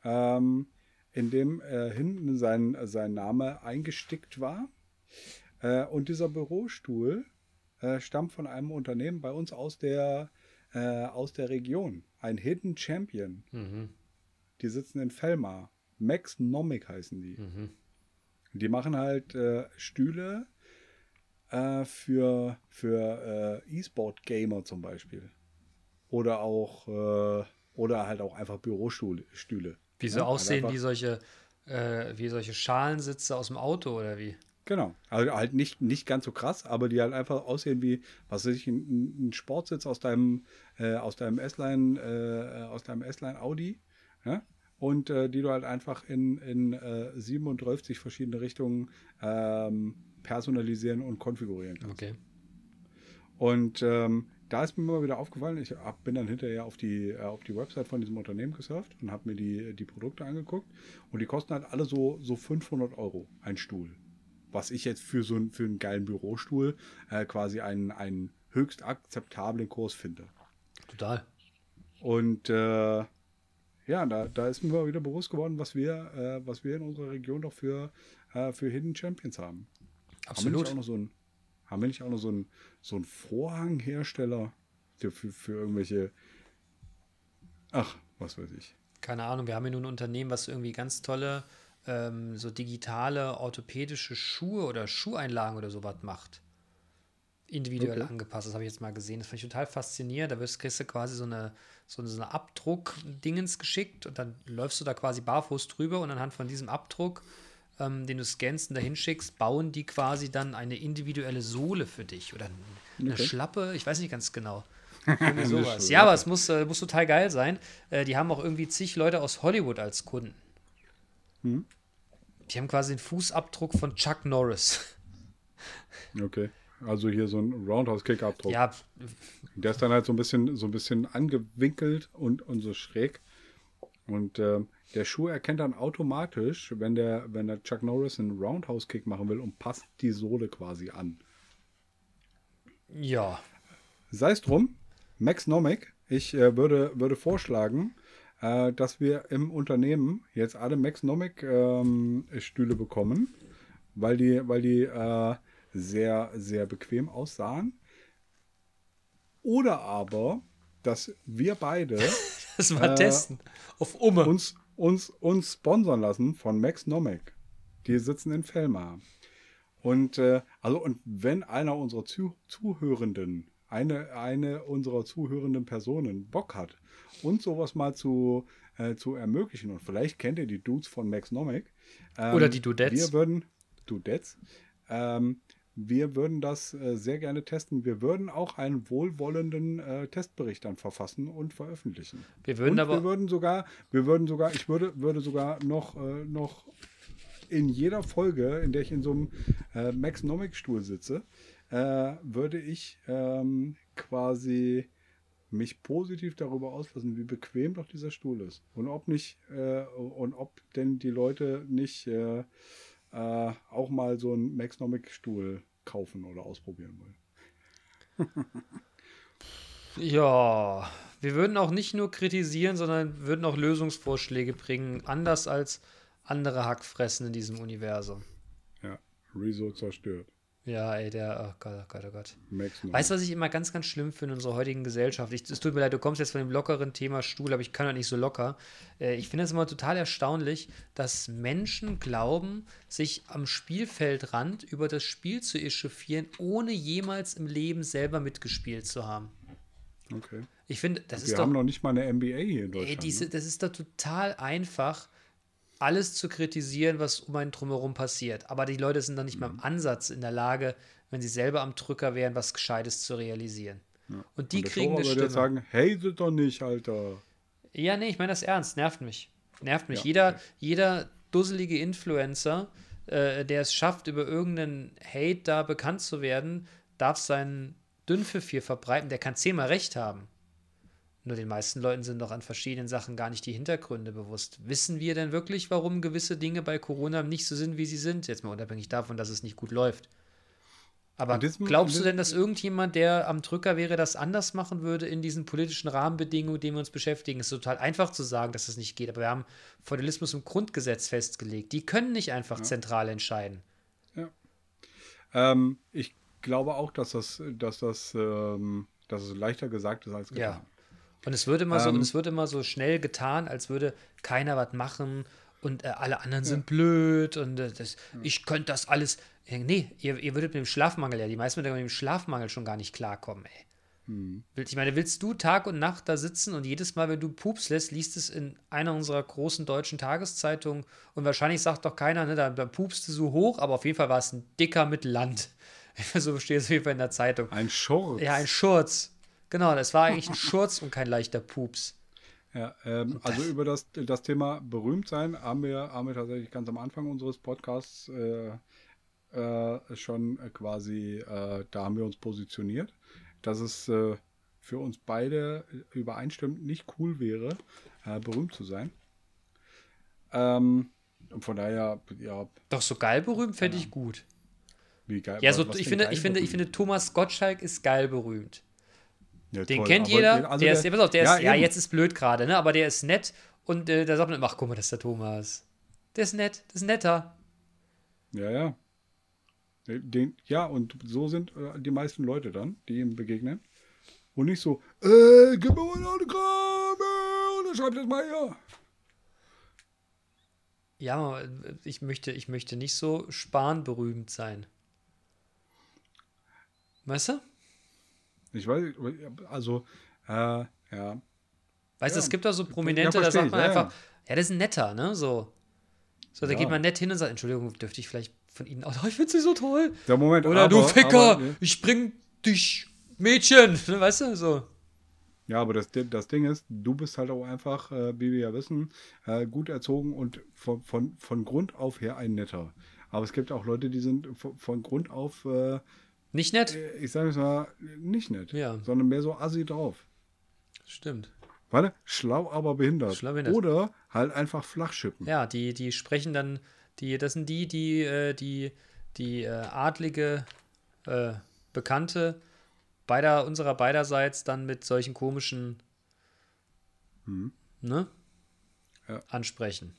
ähm, in dem äh, hinten sein, sein Name eingestickt war. Äh, und dieser Bürostuhl äh, stammt von einem Unternehmen bei uns aus der, äh, aus der Region. Ein Hidden Champion. Mhm. Die sitzen in Fellmar. Max Nomic heißen die. Mhm. Die machen halt äh, Stühle äh, für, für äh, E-Sport-Gamer zum Beispiel. Oder auch, äh, oder halt auch einfach Bürostühle. Wie so ja? aussehen halt wie solche, äh, wie solche Schalensitze aus dem Auto oder wie? Genau. Also halt nicht, nicht ganz so krass, aber die halt einfach aussehen wie, was weiß ich, ein, ein Sportsitz aus deinem, äh, aus deinem S-Line, äh, aus deinem S-Line Audi. Ja? Und äh, die du halt einfach in, in äh, 37 verschiedene Richtungen ähm, personalisieren und konfigurieren kannst. Okay. Und ähm, da ist mir immer wieder aufgefallen, ich hab, bin dann hinterher auf die, äh, auf die Website von diesem Unternehmen gesurft und habe mir die, die Produkte angeguckt. Und die kosten halt alle so, so 500 Euro, ein Stuhl. Was ich jetzt für so einen, für einen geilen Bürostuhl äh, quasi einen, einen höchst akzeptablen Kurs finde. Total. Und äh, ja, da, da ist mir mal wieder bewusst geworden, was wir, äh, was wir in unserer Region doch für, äh, für Hidden Champions haben. Absolut. Haben wir nicht auch noch so einen, haben wir nicht auch noch so einen, so einen Vorhanghersteller für, für, für irgendwelche. Ach, was weiß ich. Keine Ahnung, wir haben hier nun ein Unternehmen, was irgendwie ganz tolle, ähm, so digitale orthopädische Schuhe oder Schuheinlagen oder sowas macht. Individuell okay. angepasst. Das habe ich jetzt mal gesehen. Das fand ich total faszinierend. Da wirst, kriegst du quasi so eine, so eine Abdruck-Dingens geschickt und dann läufst du da quasi barfuß drüber und anhand von diesem Abdruck ähm, den du scannst und dahin schickst, bauen die quasi dann eine individuelle Sohle für dich oder eine okay. Schlappe, ich weiß nicht ganz genau. Sowas. ja, aber es muss, äh, muss total geil sein. Äh, die haben auch irgendwie zig Leute aus Hollywood als Kunden. Hm? Die haben quasi den Fußabdruck von Chuck Norris. Okay. Also hier so ein Roundhouse-Kick-Abdruck. Ja. Der ist dann halt so ein bisschen, so ein bisschen angewinkelt und, und so schräg. Und äh, der Schuh erkennt dann automatisch, wenn der, wenn der Chuck Norris einen Roundhouse-Kick machen will und passt die Sohle quasi an. Ja. Sei es drum, Max Nomic, ich äh, würde, würde vorschlagen, äh, dass wir im Unternehmen jetzt alle Max Nomic ähm, Stühle bekommen, weil die, weil die äh, sehr, sehr bequem aussahen. Oder aber, dass wir beide das mal testen. Auf Umme. Uns, uns, uns sponsern lassen von Max Nomek. Die sitzen in Fellmar. Und äh, also und wenn einer unserer Zuh Zuhörenden, eine, eine unserer zuhörenden Personen Bock hat, uns sowas mal zu, äh, zu ermöglichen, und vielleicht kennt ihr die Dudes von Max Nomek. Ähm, Oder die Dudettes. Wir würden, Dudettes, ähm, wir würden das äh, sehr gerne testen. Wir würden auch einen wohlwollenden äh, Testbericht dann verfassen und veröffentlichen. Wir würden und aber wir würden sogar, wir würden sogar, ich würde, würde sogar noch, äh, noch in jeder Folge, in der ich in so einem äh, Max Nomic Stuhl sitze, äh, würde ich ähm, quasi mich positiv darüber auslassen, wie bequem doch dieser Stuhl ist und ob nicht äh, und ob denn die Leute nicht äh, auch mal so einen Maxnomic-Stuhl kaufen oder ausprobieren wollen. ja, wir würden auch nicht nur kritisieren, sondern würden auch Lösungsvorschläge bringen, anders als andere Hackfressen in diesem Universum. Ja, Rezo zerstört. Ja, ey, der, oh Gott, oh Gott, oh Gott. Weißt du, was ich immer ganz, ganz schlimm finde in unserer heutigen Gesellschaft? Ich, es tut mir leid, du kommst jetzt von dem lockeren Thema Stuhl, aber ich kann doch nicht so locker. Äh, ich finde es immer total erstaunlich, dass Menschen glauben, sich am Spielfeldrand über das Spiel zu echauffieren, ohne jemals im Leben selber mitgespielt zu haben. Okay. Ich finde, das Wir ist haben doch. noch nicht mal eine NBA hier in Deutschland. Ey, diese, ne? das ist doch total einfach, alles zu kritisieren, was um einen drumherum passiert. Aber die Leute sind dann nicht mal Mhm. im Ansatz in der Lage, wenn sie selber am Drücker wären, was Gescheites zu realisieren. Und die Und kriegen Torwart eine Stimme. sagen, hate doch nicht, Alter. Ja, nee, ich meine das ernst. Nervt mich. Nervt mich. Ja, jeder, okay. jeder dusselige Influencer, äh, der es schafft, über irgendeinen Hate da bekannt zu werden, darf seinen Dünnpfiff hier verbreiten. Der kann zehnmal recht haben. Nur den meisten Leuten sind doch an verschiedenen Sachen gar nicht die Hintergründe bewusst. Wissen wir denn wirklich, warum gewisse Dinge bei Corona nicht so sind, wie sie sind? Jetzt mal unabhängig davon, dass es nicht gut läuft. Aber glaubst du denn, dass irgendjemand, der am Drücker wäre, das anders machen würde in diesen politischen Rahmenbedingungen, mit denen wir uns beschäftigen? Es ist total einfach zu sagen, dass das nicht geht, aber wir haben Feudalismus im Grundgesetz festgelegt. Die können nicht einfach zentral entscheiden. Ähm, ich glaube auch, dass das, dass das, ähm, dass es leichter gesagt ist als getan. Ja. Und es wird immer so, Ähm, und es wird immer so schnell getan, als würde keiner was machen und äh, alle anderen sind blöd und äh, das, ich könnte das alles. Äh, Nee, ihr, ihr würdet mit dem Schlafmangel, ja, die meisten würden mit dem Schlafmangel schon gar nicht klarkommen, ey. Will- Ich meine, willst du Tag und Nacht da sitzen und jedes Mal, wenn du Pups lässt, liest es in einer unserer großen deutschen Tageszeitungen und wahrscheinlich sagt doch keiner, ne, da, da pupst du so hoch, aber auf jeden Fall war es ein dicker mit Land. so steht es auf jeden Fall in der Zeitung. Ein Schurz. Ja, ein Schurz. Genau, das war eigentlich ein Schurz und kein leichter Pups. Ja, ähm, also über das, das Thema berühmt sein haben wir, haben wir tatsächlich ganz am Anfang unseres Podcasts äh, äh, schon quasi, äh, da haben wir uns positioniert, dass es äh, für uns beide übereinstimmend nicht cool wäre, äh, berühmt zu sein. Ähm, von daher, ja, Doch so geil berühmt fände ich gut. wie geil. Ja, so, ich finde, ich finde, ich finde, Thomas Gottschalk ist geil berühmt. Ja, Den toll, kennt jeder. also der, ist, ja, pass auf, der ist, ja, jetzt ist blöd gerade, ne? Aber der ist nett und äh, da sagt man, ach, guck mal, das ist der Thomas. Der ist nett, das ist netter. Ja, ja. Den, ja, und so sind äh, die meisten Leute dann, die ihm begegnen. Und nicht so, äh, gib mir mal ein Autogramm, äh, unterschreib das mal hier. Ja, ich möchte, ich möchte nicht so spanberühmt sein. Weißt du? Ich weiß, also, äh, ja. Weißt du, Ja. es gibt auch so Prominente, da sagt man ja, einfach, ja. das ist ein netter, ne? So. So, da geht man nett hin und sagt, Entschuldigung, dürfte ich vielleicht von Ihnen, oh, ich finde sie so toll. Der Moment, Oder aber, du Ficker, Aber, ich bring dich, Mädchen, ne, weißt du, so. ja, aber das, das Ding ist, du bist halt auch einfach, äh, wie wir ja wissen, äh, gut erzogen und von, von, von Grund auf her ein netter. Aber es gibt auch Leute, die sind von, von Grund auf, äh, Nicht nett? ich sage es mal, nicht nett, Ja. sondern mehr so assi drauf. Stimmt. Warte, schlau, aber behindert. Schlau behindert. Oder halt einfach flach schippen. Ja, die, die sprechen dann, die, das sind die, die, äh, die, die äh, adlige äh, Bekannte beider, unserer beiderseits dann mit solchen komischen ne? Ja. ansprechen.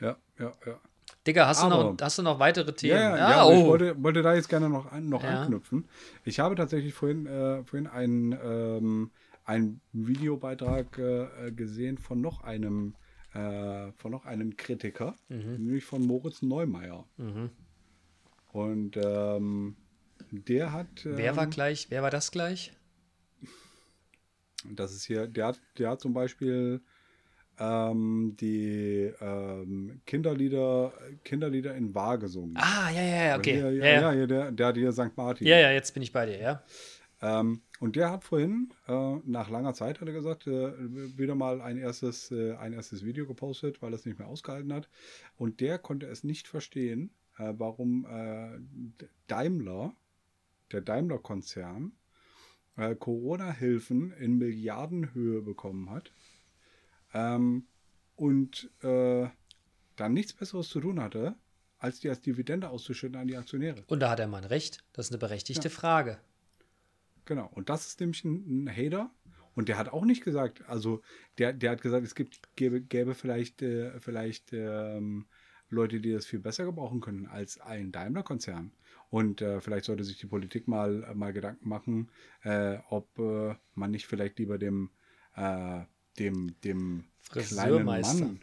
Ja, ja, ja. Digga, hast, du Aber- noch, hast du noch weitere Themen? Ja, ja, Ah, ja aber ich oh. wollte, wollte da jetzt gerne noch, an, noch Ja. anknüpfen. Ich habe tatsächlich vorhin, äh, vorhin einen, ähm, einen Videobeitrag äh, gesehen von noch einem, äh, von noch einem Kritiker, nämlich von Moritz Neumeier. Mhm. Und ähm, der hat. Wer war ähm, gleich? Wer war das gleich? Das ist hier, der hat, der hat zum Beispiel ähm, die ähm, Kinderlieder, Kinderlieder in Wahr gesungen. Ah, ja, ja, ja, okay. Hier, Ja, ja, ja, ja, der, der hat hier St. Martin. ja, ja, jetzt bin ich bei dir, ja. Ähm, und der hat vorhin, äh, nach langer Zeit, hat er gesagt, äh, wieder mal ein erstes, äh, ein erstes Video gepostet, weil er es nicht mehr ausgehalten hat. Und der konnte es nicht verstehen, äh, warum äh, Daimler, der Daimler-Konzern, äh, Corona-Hilfen in Milliardenhöhe bekommen hat ähm, und äh, dann nichts Besseres zu tun hatte, als die als Dividende auszuschütten an die Aktionäre. Und da hat der Mann recht. Das ist eine berechtigte Frage. Genau, und das ist nämlich ein, ein Hater. Und der hat auch nicht gesagt, also der, der hat gesagt, es gibt, gäbe, gäbe vielleicht, äh, vielleicht ähm, Leute, die das viel besser gebrauchen können als ein Daimler-Konzern. Und äh, vielleicht sollte sich die Politik mal, mal Gedanken machen, äh, ob äh, man nicht vielleicht lieber dem, äh, dem, dem kleinen Mann,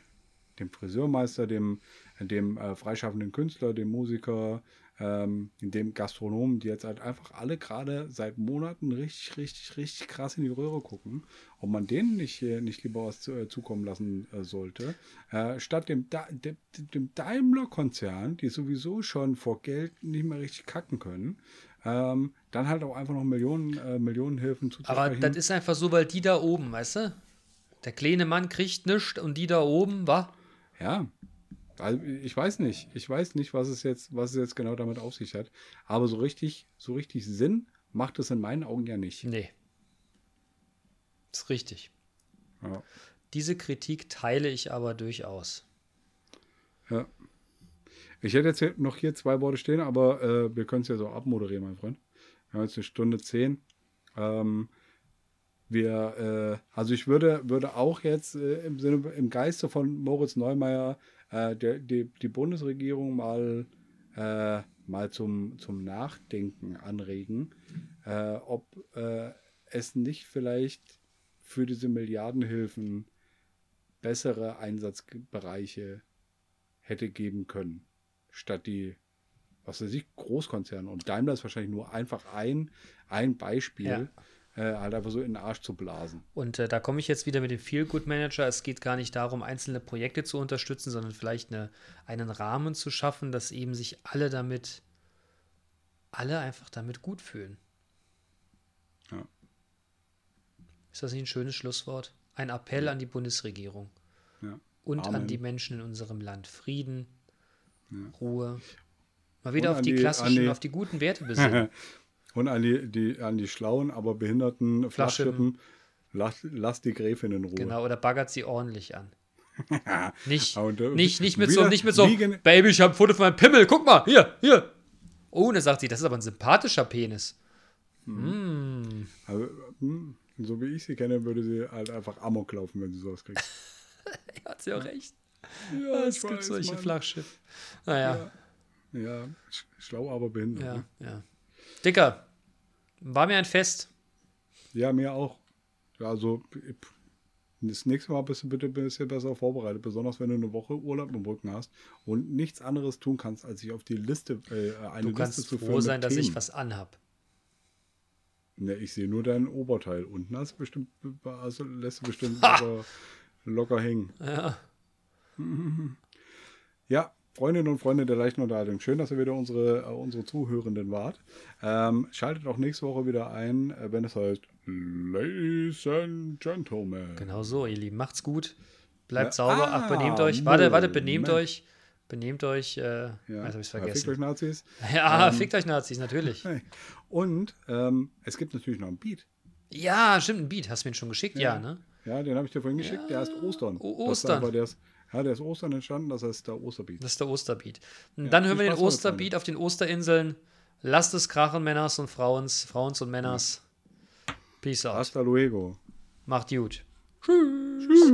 dem Friseurmeister, dem, dem äh, freischaffenden Künstler, dem Musiker, ähm, dem Gastronomen, die jetzt halt einfach alle gerade seit Monaten richtig, richtig, richtig krass in die Röhre gucken, ob man denen nicht, nicht lieber was zu, äh, zukommen lassen äh, sollte, äh, statt dem, da dem, dem Daimler-Konzern, die sowieso schon vor Geld nicht mehr richtig kacken können, ähm, dann halt auch einfach noch Millionen, äh, Millionenhilfen zuzusprechen. Aber das ist einfach so, weil die da oben, weißt du? Der kleine Mann kriegt nichts und die da oben, wa? Ja, also ich weiß nicht. Ich weiß nicht, was es jetzt, was es jetzt genau damit auf sich hat. Aber so richtig, so richtig Sinn macht es in meinen Augen ja nicht. Nee. Ist richtig. Ja. Diese Kritik teile ich aber durchaus. Ja. Ich hätte jetzt noch hier zwei Worte stehen, aber äh, wir können es ja so abmoderieren, mein Freund. Wir haben jetzt eine Stunde zehn. Ähm, wir, äh, also ich würde, würde auch jetzt äh, im Sinne, im Geiste von Moritz Neumeier äh, der, die, die Bundesregierung mal, äh, mal zum, zum Nachdenken anregen, äh, ob äh, es nicht vielleicht für diese Milliardenhilfen bessere Einsatzbereiche hätte geben können, statt die, was weiß ich, Großkonzerne. Und Daimler ist wahrscheinlich nur einfach ein, ein Beispiel. Ja äh, halt einfach so in den Arsch zu blasen. Und äh, da komme ich jetzt wieder mit dem Feel Good Manager. Es geht gar nicht darum, einzelne Projekte zu unterstützen, sondern vielleicht eine, einen Rahmen zu schaffen, dass eben sich alle damit, alle einfach damit gut fühlen. Ja. Ist das nicht ein schönes Schlusswort? Ein Appell ja. an die Bundesregierung. Ja. Und Amen. an die Menschen in unserem Land. Frieden, Ruhe. Mal wieder auf die, die klassischen, die, auf die guten Werte besinnen. Und an die, die, an die schlauen, aber behinderten Flachschippen, lass, lass die Gräfin in Ruhe. Genau, oder baggert sie ordentlich an. nicht, und, äh, nicht, nicht mit so, nicht mit so Baby, ich habe ein Foto von meinem Pimmel, guck mal, hier, hier. Oh, dann sagt sie, das ist aber ein sympathischer Penis. Hm. Mm. Also, so wie ich sie kenne, würde sie halt einfach Amok laufen, wenn sie sowas kriegt. Hat sie auch recht. Ja, es gibt weiß, solche Flachschiffe. Naja. Ja, ja, schlau, aber behindert. Ja, ne? ja. Dicker, war mir ein Fest. Ja, mir auch. Also, das nächste Mal bist du bitte ein bisschen besser vorbereitet, besonders wenn du eine Woche Urlaub im Rücken hast und nichts anderes tun kannst, als sich auf die Liste, äh, eine du kannst Liste zu froh sein, dass Themen. ich was anhab. Ne, ich sehe nur dein Oberteil. Unten hast bestimmt, also lässt du bestimmt locker, locker hängen. Ja. Ja, Freundinnen und Freunde der leichten Unterhaltung, schön, dass ihr wieder unsere, äh, unsere Zuhörenden wart. Ähm, schaltet auch nächste Woche wieder ein, äh, wenn es heißt Ladies and Gentlemen. Genau so, ihr Lieben. Macht's gut. Bleibt ja, sauber. Ah, Ach, benehmt euch. Warte, warte, benehmt Moment. euch. Benehmt euch. Äh, ja. Also hab ich's vergessen. fickt euch Nazis. Ja, ähm, fickt euch Nazis, natürlich. Und ähm, es gibt natürlich noch einen Beat. Ja, stimmt, ein Beat. Hast du mir schon geschickt? Ja, ja ne? Ja, den habe ich dir vorhin geschickt. Der heißt Ostern. O Ostern. Der ist, ja, der ist Ostern entstanden, das heißt der Osterbeat. Das ist der Osterbeat. Und ja, dann hören wir den Osterbeat auf den Osterinseln. Lasst es krachen, Männers und Frauens, Frauens und Männers. Peace out. Hasta luego. Macht gut. Tschüss. Tschüss.